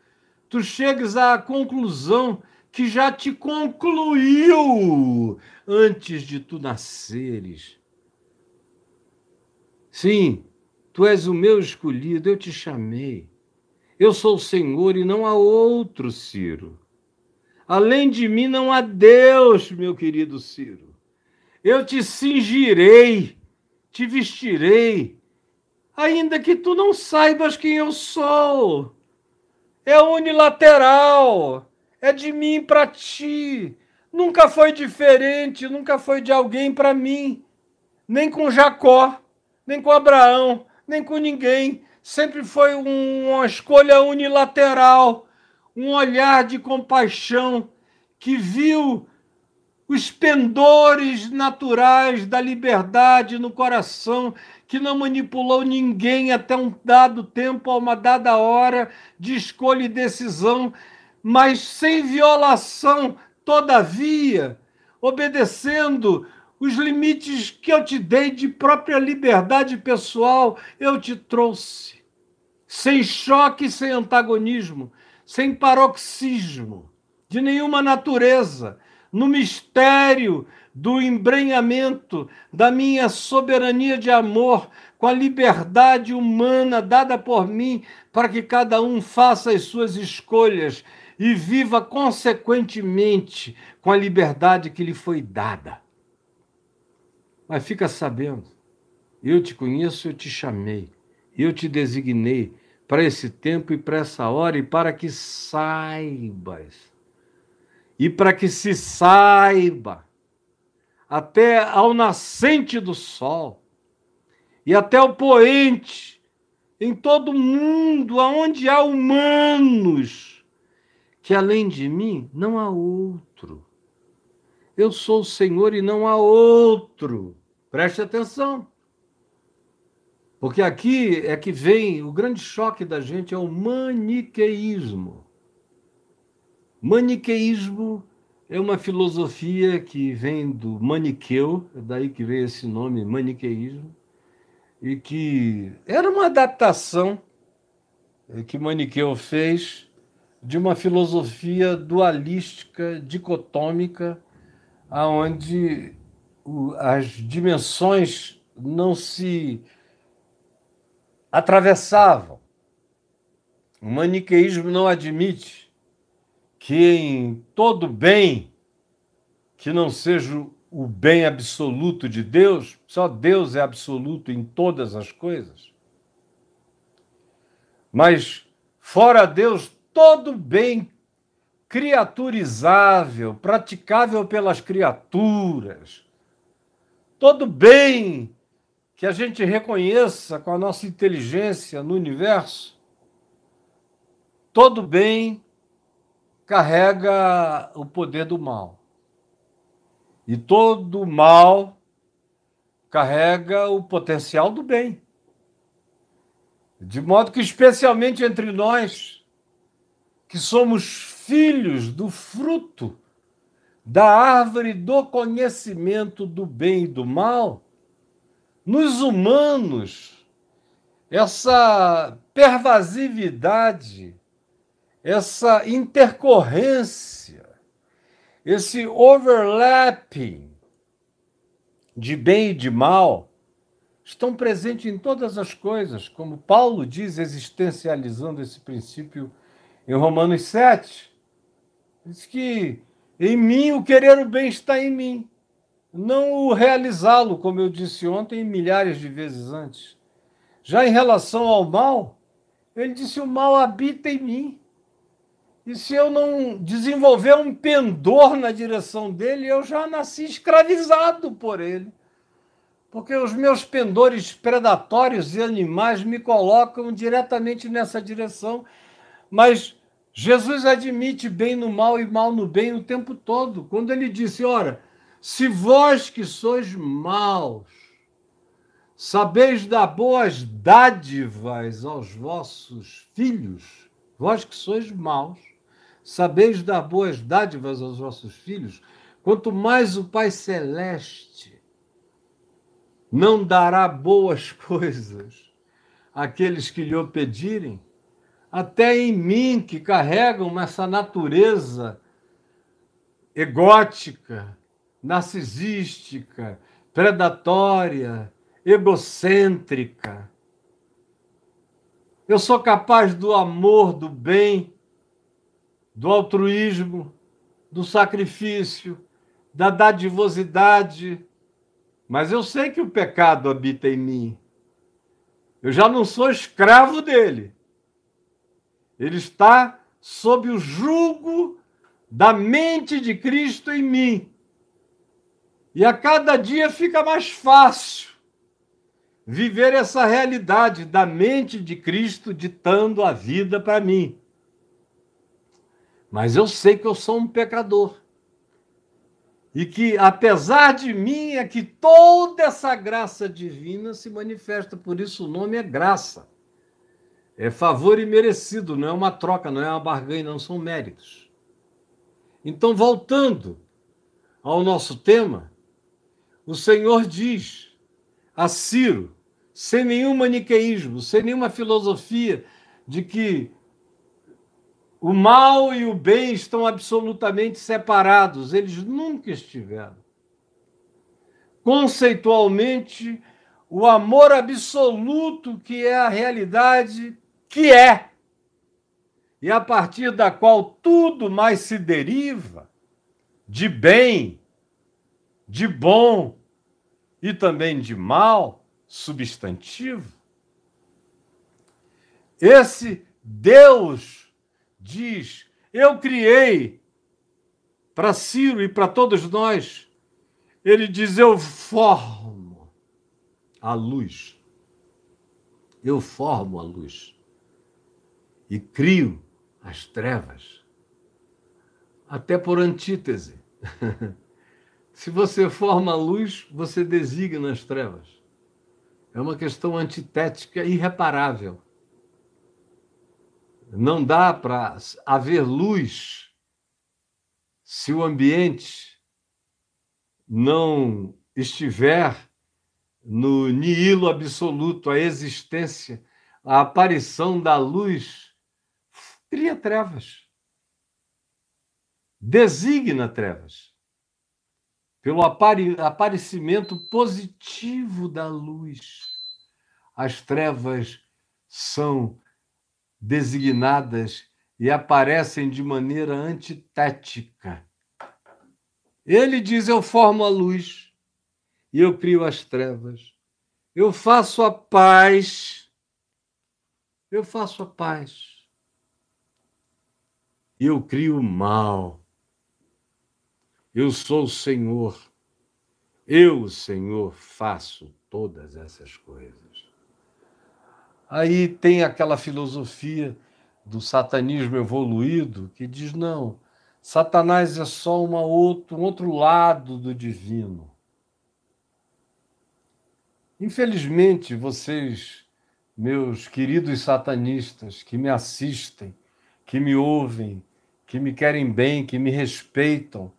tu chegues à conclusão que já te concluiu antes de tu nasceres. Sim, tu és o meu escolhido, eu te chamei. Eu sou o Senhor e não há outro, Ciro. Além de mim não há Deus, meu querido Ciro. Eu te cingirei, te vestirei, ainda que tu não saibas quem eu sou. É unilateral, é de mim para ti. Nunca foi diferente, nunca foi de alguém para mim. Nem com Jacó, nem com Abraão, nem com ninguém. Sempre foi uma escolha unilateral. um olhar de compaixão que viu os pendores naturais da liberdade no coração, que não manipulou ninguém até um dado tempo, a uma dada hora de escolha e decisão, mas sem violação, todavia, obedecendo os limites que eu te dei de própria liberdade pessoal, eu te trouxe. Sem choque, sem antagonismo, sem paroxismo de nenhuma natureza, no mistério do embrenhamento da minha soberania de amor, com a liberdade humana dada por mim, para que cada um faça as suas escolhas e viva consequentemente com a liberdade que lhe foi dada. Mas fica sabendo, eu te conheço, eu te chamei, eu te designei para esse tempo e para essa hora e para que saibas. E para que se saiba até ao nascente do sol e até o poente em todo mundo aonde há humanos que além de mim não há outro. Eu sou o Senhor e não há outro. Preste atenção. Porque aqui é que vem o grande choque da gente é o maniqueísmo. Maniqueísmo é uma filosofia que vem do maniqueu, é daí que vem esse nome, maniqueísmo, e que era uma adaptação que Maniqueu fez de uma filosofia dualística, dicotômica, aonde as dimensões não se atravessavam. O maniqueísmo não admite que em todo bem que não seja o bem absoluto de Deus, só Deus é absoluto em todas as coisas. Mas fora Deus, todo bem criaturizável, praticável pelas criaturas, todo bem que a gente reconheça com a nossa inteligência no universo, todo bem carrega o poder do mal. E todo mal carrega o potencial do bem. De modo que, especialmente entre nós, que somos filhos do fruto da árvore do conhecimento do bem e do mal, nos humanos, essa pervasividade, essa intercorrência, esse overlapping de bem e de mal, estão presentes em todas as coisas, como Paulo diz, existencializando esse princípio em Romanos 7. Diz que em mim, o querer o bem está em mim. Não o realizá-lo, como eu disse ontem, milhares de vezes antes. Já em relação ao mal, ele disse: o mal habita em mim. E se eu não desenvolver um pendor na direção dele, eu já nasci escravizado por ele. Porque os meus pendores predatórios e animais me colocam diretamente nessa direção. Mas Jesus admite bem no mal e mal no bem o tempo todo. Quando ele disse: Ora, se vós que sois maus, sabeis dar boas dádivas aos vossos filhos, vós que sois maus, sabeis dar boas dádivas aos vossos filhos, quanto mais o Pai Celeste não dará boas coisas àqueles que lhe o pedirem até em mim, que carregam essa natureza egótica, narcisística, predatória, egocêntrica. Eu sou capaz do amor, do bem, do altruísmo, do sacrifício, da dadivosidade, mas eu sei que o pecado habita em mim. Eu já não sou escravo dele. Ele está sob o jugo da mente de Cristo em mim. E a cada dia fica mais fácil viver essa realidade da mente de Cristo ditando a vida para mim. Mas eu sei que eu sou um pecador. E que, apesar de mim, é que toda essa graça divina se manifesta. Por isso o nome é graça. É favor imerecido, não é uma troca, não é uma barganha, não são méritos. Então, voltando ao nosso tema, o Senhor diz a Ciro, sem nenhum maniqueísmo, sem nenhuma filosofia de que o mal e o bem estão absolutamente separados, eles nunca estiveram. Conceitualmente, o amor absoluto que é a realidade que é, e a partir da qual tudo mais se deriva, de bem, de bom e também de mal, substantivo. Esse Deus diz: Eu criei para Ciro e para todos nós. Ele diz: Eu formo a luz. Eu formo a luz e crio as trevas. Até por antítese. Se você forma a luz, você designa as trevas. É uma questão antitética irreparável. Não dá para haver luz se o ambiente não estiver no nihilo absoluto, a existência, a aparição da luz cria trevas. Designa trevas. Pelo aparecimento positivo da luz. As trevas são designadas e aparecem de maneira antitética. Ele diz: Eu formo a luz e eu crio as trevas. Eu faço a paz. Eu faço a paz. E eu crio o mal. Eu sou o Senhor. Eu, Senhor, faço todas essas coisas. Aí tem aquela filosofia do satanismo evoluído que diz: não, Satanás é só uma outro, um outro lado do divino. Infelizmente, vocês, meus queridos satanistas que me assistem, que me ouvem, que me querem bem, que me respeitam,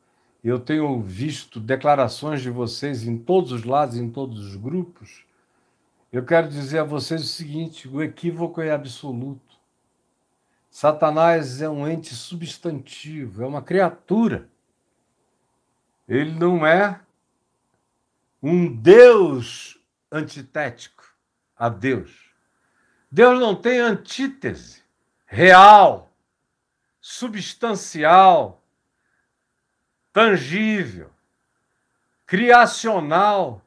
eu tenho visto declarações de vocês em todos os lados, em todos os grupos, eu quero dizer a vocês o seguinte: o equívoco é absoluto. Satanás é um ente substantivo, é uma criatura. Ele não é um Deus antitético a Deus. Deus não tem antítese real, substancial, tangível, criacional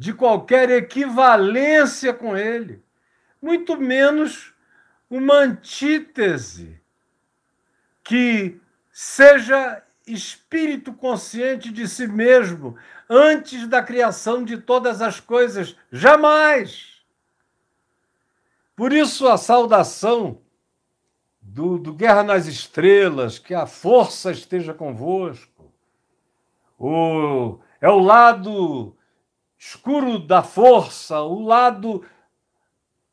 de qualquer equivalência com ele, muito menos uma antítese que seja espírito consciente de si mesmo antes da criação de todas as coisas. Jamais! Por isso, a saudação do, do Guerra nas Estrelas, que a força esteja convosco, o, é o lado escuro da força, o lado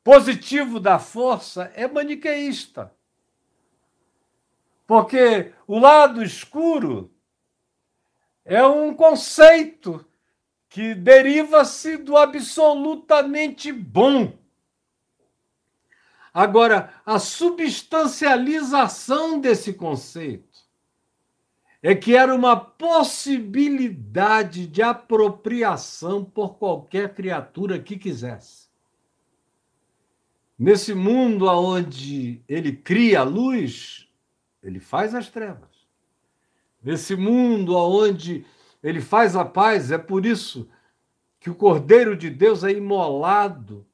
positivo da força é maniqueísta. Porque o lado escuro é um conceito que deriva-se do absolutamente bom. Agora, a substancialização desse conceito é que era uma possibilidade de apropriação por qualquer criatura que quisesse. Nesse mundo onde ele cria a luz, ele faz as trevas. Nesse mundo onde ele faz a paz, é por isso que o Cordeiro de Deus é imolado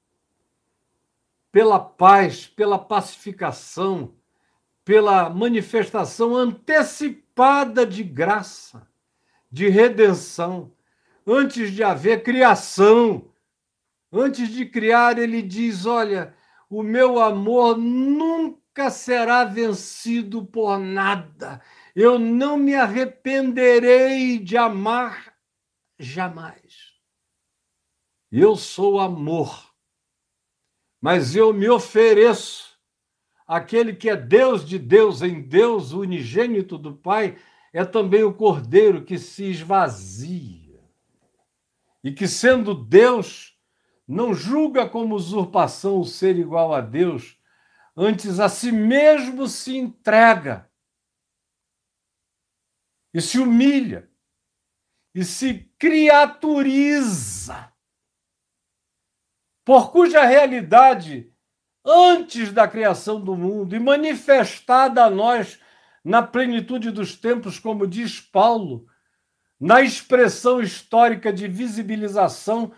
pela paz, pela pacificação, pela manifestação antecipada de graça, de redenção. Antes de haver criação, antes de criar, ele diz: Olha, o meu amor nunca será vencido por nada. Eu não me arrependerei de amar jamais. Eu sou amor, mas eu me ofereço. Aquele que é Deus de Deus em Deus, o unigênito do Pai, é também o cordeiro que se esvazia. E que, sendo Deus, não julga como usurpação o ser igual a Deus, antes a si mesmo se entrega e se humilha e se criaturiza, por cuja realidade, antes da criação do mundo e manifestada a nós na plenitude dos tempos, como diz Paulo, na expressão histórica de visibilização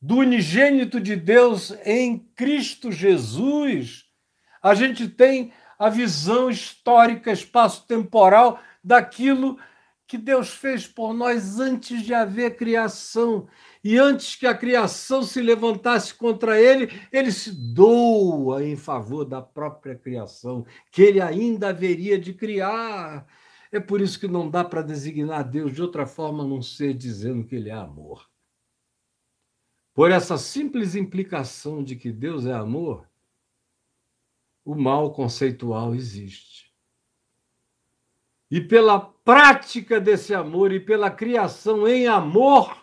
do unigênito de Deus em Cristo Jesus, a gente tem a visão histórica, espaço-temporal daquilo que Deus fez por nós antes de haver criação. E antes que a criação se levantasse contra ele, ele se doa em favor da própria criação, que ele ainda haveria de criar. É por isso que não dá para designar Deus de outra forma a não ser dizendo que ele é amor. Por essa simples implicação de que Deus é amor, o mal conceitual existe. E pela prática desse amor e pela criação em amor,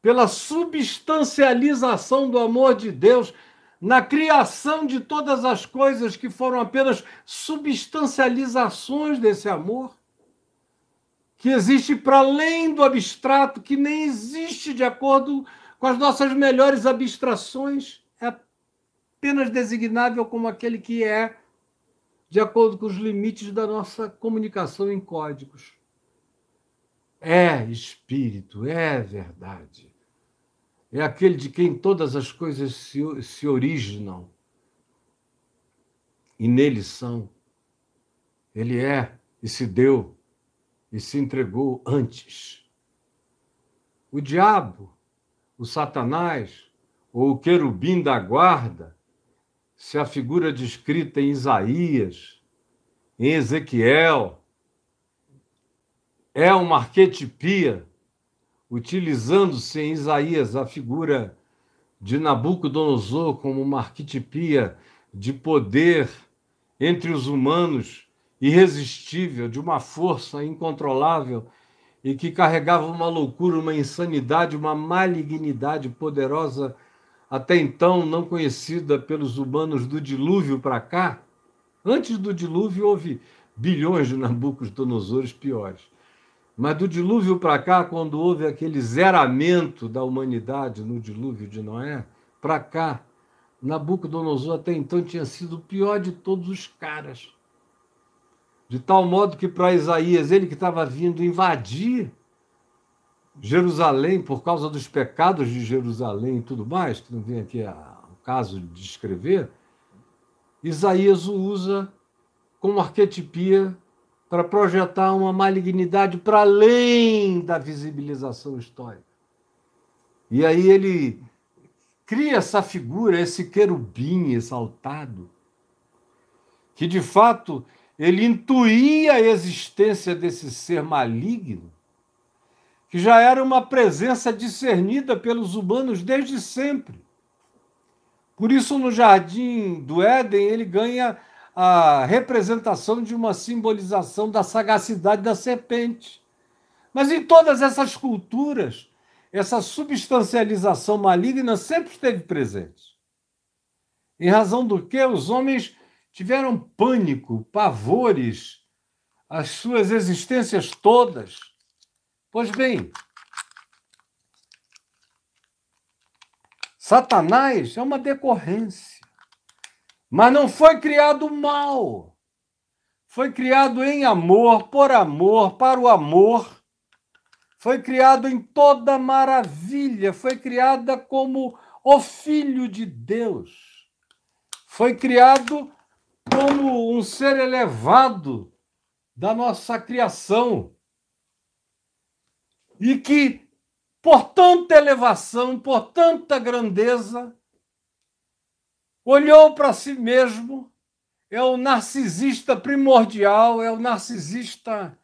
pela substancialização do amor de Deus, na criação de todas as coisas que foram apenas substancializações desse amor, que existe para além do abstrato, que nem existe de acordo com as nossas melhores abstrações, é apenas designável como aquele que é, de acordo com os limites da nossa comunicação em códigos. É espírito, é verdade. É aquele de quem todas as coisas se, se originam e nele são. Ele é e se deu e se entregou antes. O diabo, o Satanás, ou o querubim da guarda, se a figura descrita em Isaías, em Ezequiel, é uma arquetipia, utilizando-se em Isaías a figura de Nabucodonosor como uma arquetipia de poder entre os humanos irresistível, de uma força incontrolável e que carregava uma loucura, uma insanidade, uma malignidade poderosa, até então não conhecida pelos humanos do dilúvio para cá. Antes do dilúvio houve bilhões de Nabucodonosores piores. Mas do dilúvio para cá, quando houve aquele zeramento da humanidade no dilúvio de Noé, para cá, Nabucodonosor até então tinha sido o pior de todos os caras. De tal modo que para Isaías, ele que estava vindo invadir Jerusalém por causa dos pecados de Jerusalém e tudo mais, que não vem aqui o caso de descrever, Isaías o usa como arquetipia para projetar uma malignidade para além da visibilização histórica. E aí ele cria essa figura, esse querubim exaltado, que de fato ele intuía a existência desse ser maligno, que já era uma presença discernida pelos humanos desde sempre. Por isso, no jardim do Éden, ele ganha a representação de uma simbolização da sagacidade da serpente. Mas em todas essas culturas, essa substancialização maligna sempre esteve presente. Em razão do que os homens tiveram pânico, pavores, as suas existências todas. Pois bem, Satanás é uma decorrência, mas não foi criado mal. Foi criado em amor, por amor, para o amor. Foi criado em toda maravilha, foi criada como o Filho de Deus. Foi criado como um ser elevado da nossa criação. E que, por tanta elevação, por tanta grandeza, olhou para si mesmo é o narcisista primordial, é o narcisista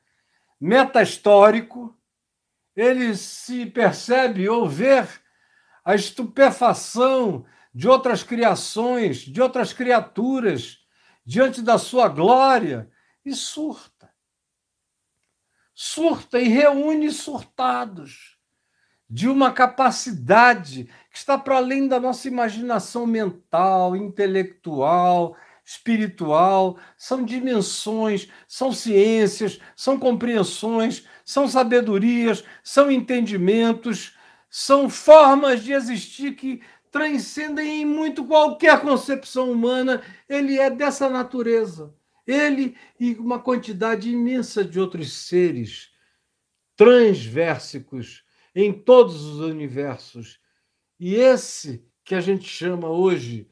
meta-histórico. Ele se percebe ou vê a estupefação de outras criações, de outras criaturas, diante da sua glória, e surta. Surta e reúne surtados de uma capacidade que está para além da nossa imaginação mental, intelectual, espiritual, são dimensões, são ciências, são compreensões, são sabedorias, são entendimentos, são formas de existir que transcendem em muito qualquer concepção humana. Ele é dessa natureza. Ele e uma quantidade imensa de outros seres transversicos em todos os universos. E esse que a gente chama hoje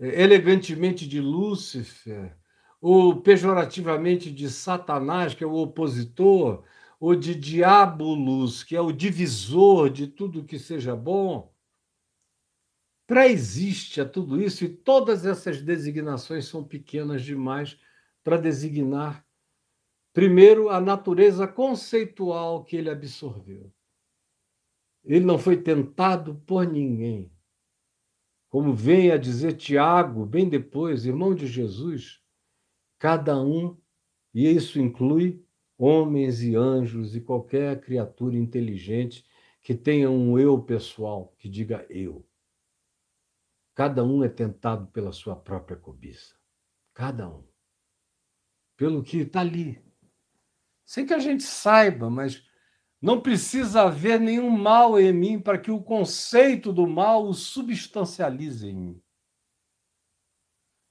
eh, elegantemente de Lúcifer, ou pejorativamente de Satanás, que é o opositor, ou de Diabolus, que é o divisor de tudo que seja bom, pré-existe a tudo isso e todas essas designações são pequenas demais para designar, primeiro, a natureza conceitual que ele absorveu. Ele não foi tentado por ninguém. Como vem a dizer Tiago, bem depois, irmão de Jesus, cada um, e isso inclui homens e anjos e qualquer criatura inteligente que tenha um eu pessoal, que diga eu. Cada um é tentado pela sua própria cobiça. Cada um. Pelo que está ali. Sem que a gente saiba, mas não precisa haver nenhum mal em mim para que o conceito do mal o substancialize em mim.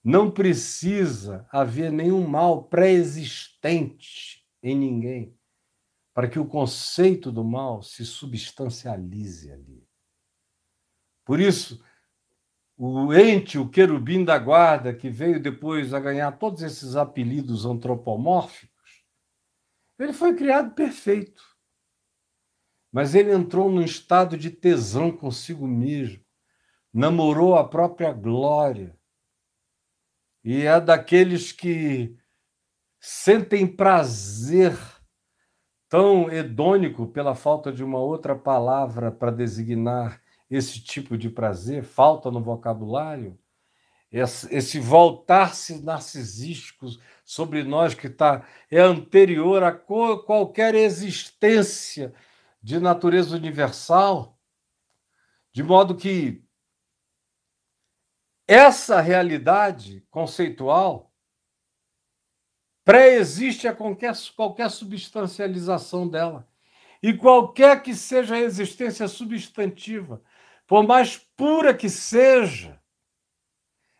Não precisa haver nenhum mal pré-existente em ninguém, para que o conceito do mal se substancialize ali. Por isso, o ente, o querubim da guarda, que veio depois a ganhar todos esses apelidos antropomórficos, ele foi criado perfeito. Mas ele entrou num estado de tesão consigo mesmo, namorou a própria glória. E é daqueles que sentem prazer tão hedônico, pela falta de uma outra palavra para designar esse tipo de prazer, falta no vocabulário, esse voltar-se narcisístico sobre nós que tá, é anterior a qualquer existência de natureza universal, de modo que essa realidade conceitual pré-existe a qualquer, qualquer substancialização dela. E qualquer que seja a existência substantiva, por mais pura que seja,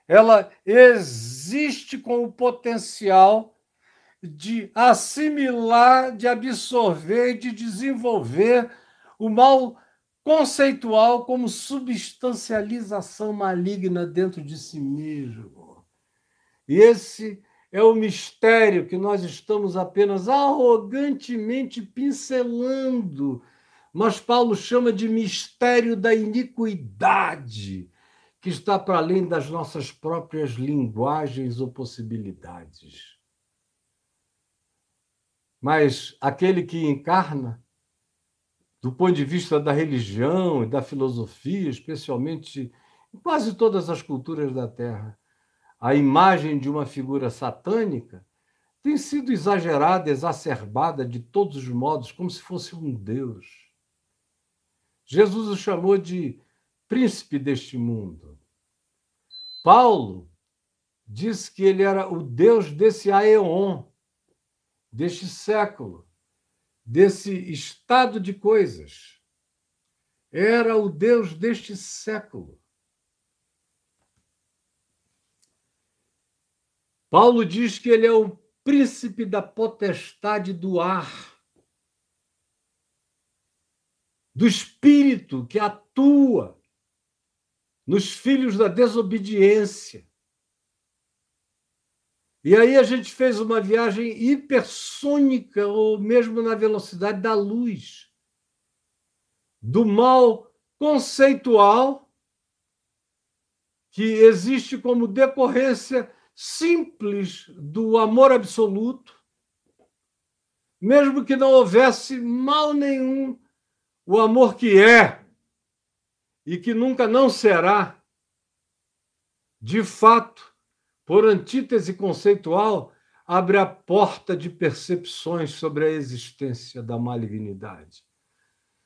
ela existe com o potencial de assimilar, de absorver, de desenvolver o mal conceitual como substancialização maligna dentro de si mesmo. E esse é o mistério que nós estamos apenas arrogantemente pincelando, mas Paulo chama de mistério da iniquidade, que está para além das nossas próprias linguagens ou possibilidades. Mas aquele que encarna, do ponto de vista da religião e da filosofia, especialmente em quase todas as culturas da Terra, a imagem de uma figura satânica tem sido exagerada, exacerbada de todos os modos, como se fosse um Deus. Jesus o chamou de príncipe deste mundo. Paulo diz que ele era o Deus desse aeon, deste século, desse estado de coisas. Era o Deus deste século. Paulo diz que ele é o príncipe da potestade do ar, do espírito que atua nos filhos da desobediência. E aí a gente fez uma viagem hipersônica, ou mesmo na velocidade da luz, do mal conceitual que existe como decorrência simples do amor absoluto, mesmo que não houvesse mal nenhum, o amor que é e que nunca não será, de fato, por antítese conceitual, abre a porta de percepções sobre a existência da malignidade,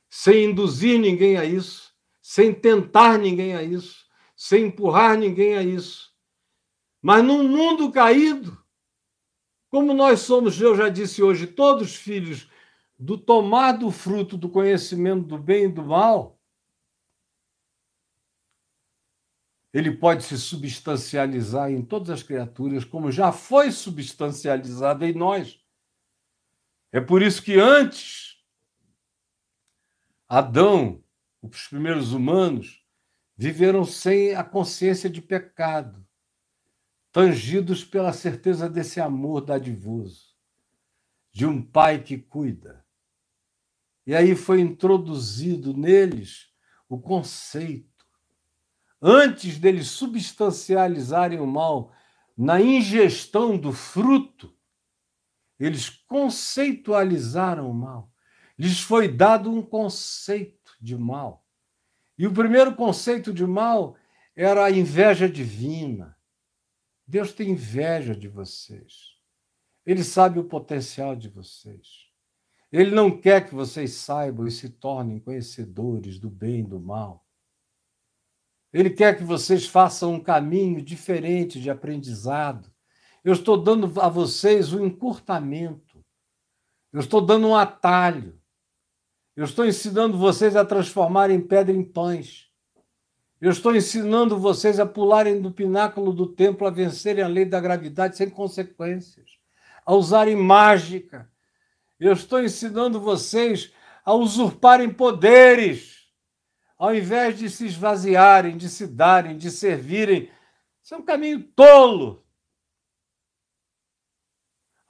sem induzir ninguém a isso, sem tentar ninguém a isso, sem empurrar ninguém a isso. Mas num mundo caído, como nós somos, eu já disse hoje, todos filhos do tomar do fruto do conhecimento do bem e do mal, ele pode se substancializar em todas as criaturas, como já foi substancializado em nós. É por isso que antes, Adão, os primeiros humanos, viveram sem a consciência de pecado, tangidos pela certeza desse amor dadivoso, de um pai que cuida. E aí foi introduzido neles o conceito antes deles substancializarem o mal na ingestão do fruto, eles conceitualizaram o mal. Lhes foi dado um conceito de mal. E o primeiro conceito de mal era a inveja divina. Deus tem inveja de vocês. Ele sabe o potencial de vocês. Ele não quer que vocês saibam e se tornem conhecedores do bem e do mal. Ele quer que vocês façam um caminho diferente de aprendizado. Eu estou dando a vocês um encurtamento. Eu estou dando um atalho. Eu estou ensinando vocês a transformarem pedra em pães. Eu estou ensinando vocês a pularem do pináculo do templo, a vencerem a lei da gravidade sem consequências, a usarem mágica. Eu estou ensinando vocês a usurparem poderes ao invés de se esvaziarem, de se darem, de servirem. Isso é um caminho tolo.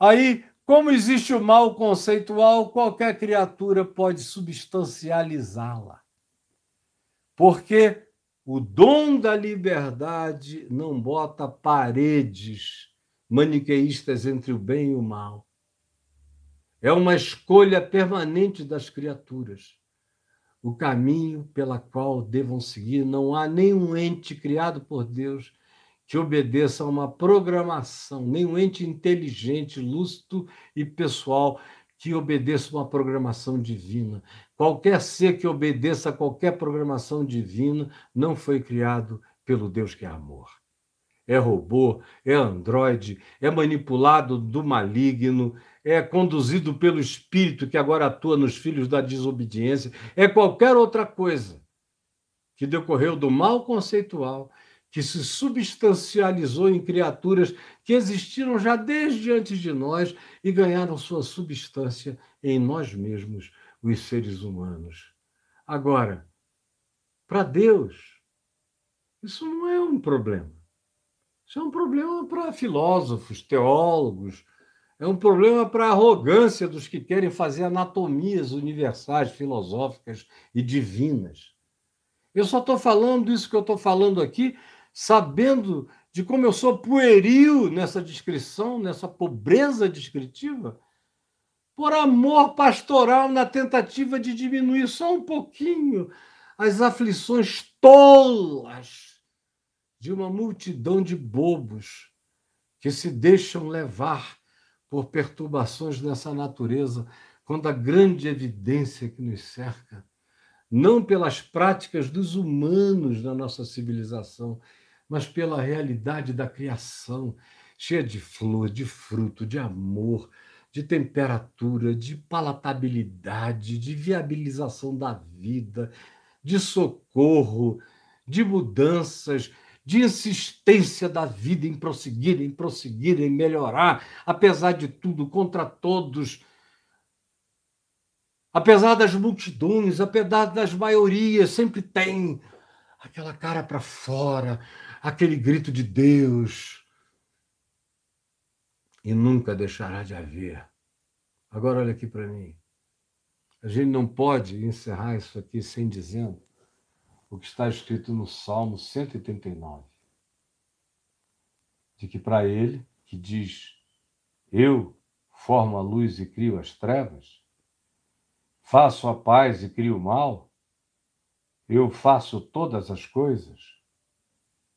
Aí, como existe o mal conceitual, qualquer criatura pode substancializá-la. Porque o dom da liberdade não bota paredes maniqueístas entre o bem e o mal. É uma escolha permanente das criaturas o caminho pela qual devam seguir. Não há nenhum ente criado por Deus que obedeça a uma programação, nenhum ente inteligente, lúcido e pessoal que obedeça uma programação divina. Qualquer ser que obedeça a qualquer programação divina não foi criado pelo Deus que é amor. É robô, é androide, é manipulado do maligno, é conduzido pelo Espírito que agora atua nos filhos da desobediência, é qualquer outra coisa que decorreu do mal conceitual, que se substancializou em criaturas que existiram já desde antes de nós e ganharam sua substância em nós mesmos, os seres humanos. Agora, para Deus, isso não é um problema. Isso é um problema para filósofos, teólogos, é um problema para a arrogância dos que querem fazer anatomias universais, filosóficas e divinas. Eu só estou falando isso que eu estou falando aqui, sabendo de como eu sou pueril nessa descrição, nessa pobreza descritiva, por amor pastoral na tentativa de diminuir só um pouquinho as aflições tolas de uma multidão de bobos que se deixam levar por perturbações dessa natureza, quando a grande evidência que nos cerca, não pelas práticas dos humanos na nossa civilização, mas pela realidade da criação, cheia de flor, de fruto, de amor, de temperatura, de palatabilidade, de viabilização da vida, de socorro, de mudanças, de insistência da vida em prosseguir, em prosseguir, em melhorar, apesar de tudo, contra todos. Apesar das multidões, apesar das maiorias, sempre tem aquela cara para fora, aquele grito de Deus. E nunca deixará de haver. Agora, olha aqui para mim. A gente não pode encerrar isso aqui sem dizendo o que está escrito no Salmo 139. de que para ele, que diz: Eu formo a luz e crio as trevas, faço a paz e crio o mal, eu faço todas as coisas.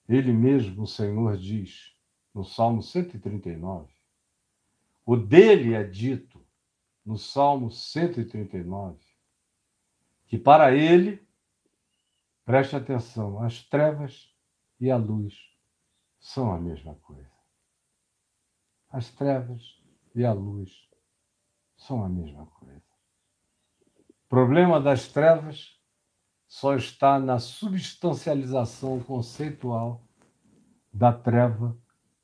Ele mesmo, o Senhor, diz no Salmo 139. O dele é dito no Salmo 139 que para ele, preste atenção, as trevas e a luz são a mesma coisa. As trevas e a luz são a mesma coisa. O problema das trevas só está na substancialização conceitual da treva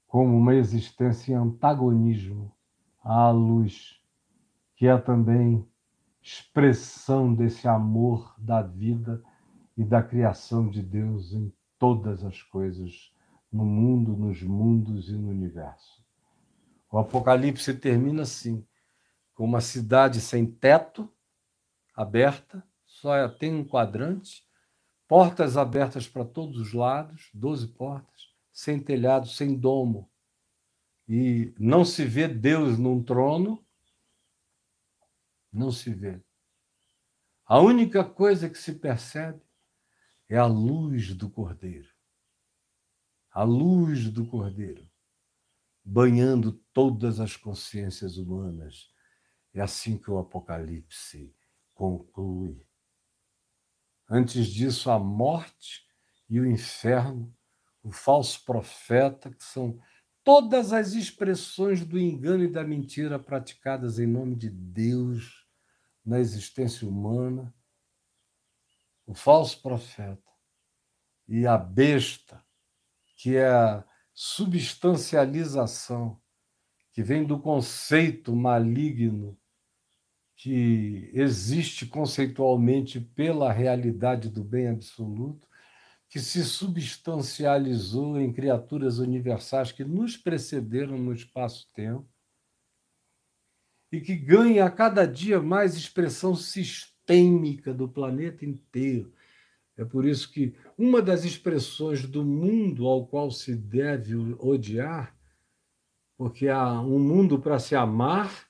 como uma existência em antagonismo à luz, que é também expressão desse amor da vida e da criação de Deus em todas as coisas, no mundo, nos mundos e no universo. O Apocalipse termina assim, com uma cidade sem teto, aberta, só tem um quadrante, portas abertas para todos os lados, doze portas, sem telhado, sem domo. E não se vê Deus num trono, não se vê. A única coisa que se percebe é a luz do Cordeiro. A luz do Cordeiro, banhando todas as consciências humanas. É assim que o Apocalipse conclui. Antes disso, a morte e o inferno, o falso profeta, que são todas as expressões do engano e da mentira praticadas em nome de Deus na existência humana, o falso profeta e a besta, que é a substancialização, que vem do conceito maligno que existe conceitualmente pela realidade do bem absoluto, que se substancializou em criaturas universais que nos precederam no espaço-tempo e que ganha a cada dia mais expressão sistêmica do planeta inteiro. É por isso que uma das expressões do mundo ao qual se deve odiar, porque há um mundo para se amar,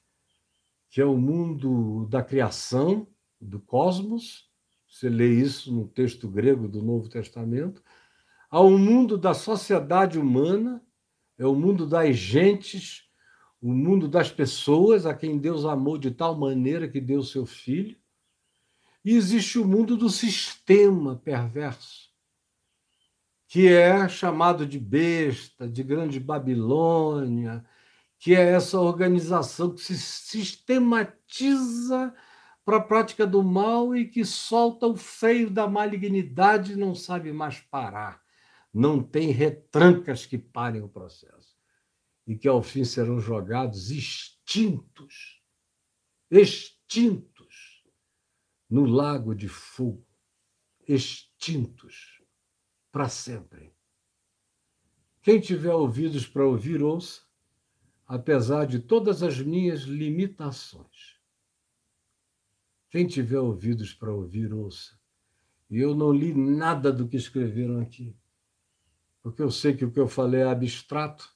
que é o mundo da criação, do cosmos, você lê isso no texto grego do Novo Testamento. Há um mundo da sociedade humana, é o mundo das gentes, o mundo das pessoas a quem Deus amou de tal maneira que deu seu filho. E existe o mundo do sistema perverso, que é chamado de besta, de grande Babilônia, que é essa organização que se sistematiza para a prática do mal e que solta o freio da malignidade e não sabe mais parar. Não tem retrancas que parem o processo. E que ao fim serão jogados extintos, extintos, no lago de fogo, extintos para sempre. Quem tiver ouvidos para ouvir, ouça, apesar de todas as minhas limitações. Quem tiver ouvidos para ouvir, ouça. E eu não li nada do que escreveram aqui, porque eu sei que o que eu falei é abstrato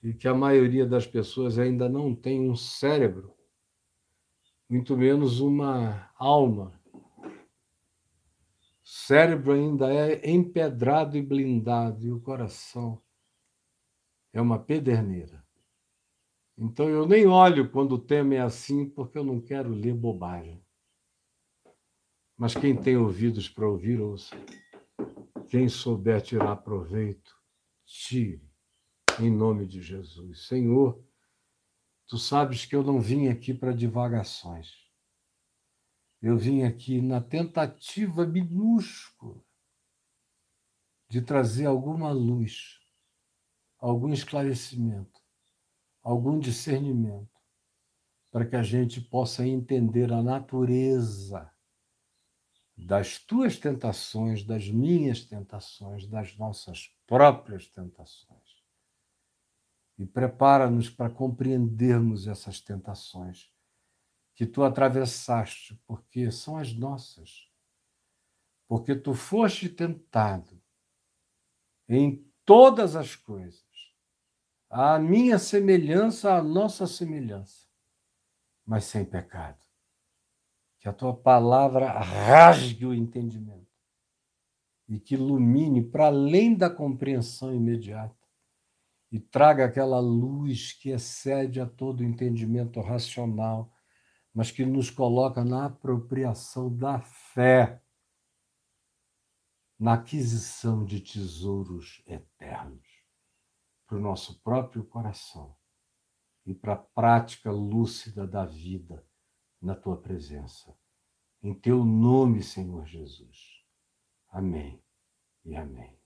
e que a maioria das pessoas ainda não tem um cérebro, muito menos uma alma. O cérebro ainda é empedrado e blindado, e o coração é uma pederneira. Então eu nem olho quando o tema é assim, porque eu não quero ler bobagem. Mas quem tem ouvidos para ouvir, ouça. Quem souber tirar proveito, tire, em nome de Jesus. Senhor, tu sabes que eu não vim aqui para divagações. Eu vim aqui na tentativa minúscula de trazer alguma luz, algum esclarecimento algum discernimento para que a gente possa entender a natureza das tuas tentações, das minhas tentações, das nossas próprias tentações. E prepara-nos para compreendermos essas tentações que tu atravessaste, porque são as nossas. Porque tu foste tentado em todas as coisas, a minha semelhança, a nossa semelhança, mas sem pecado. Que a tua palavra rasgue o entendimento e que ilumine para além da compreensão imediata e traga aquela luz que excede a todo entendimento racional, mas que nos coloca na apropriação da fé, na aquisição de tesouros eternos para o nosso próprio coração e para a prática lúcida da vida na tua presença. Em teu nome, Senhor Jesus. Amém e amém.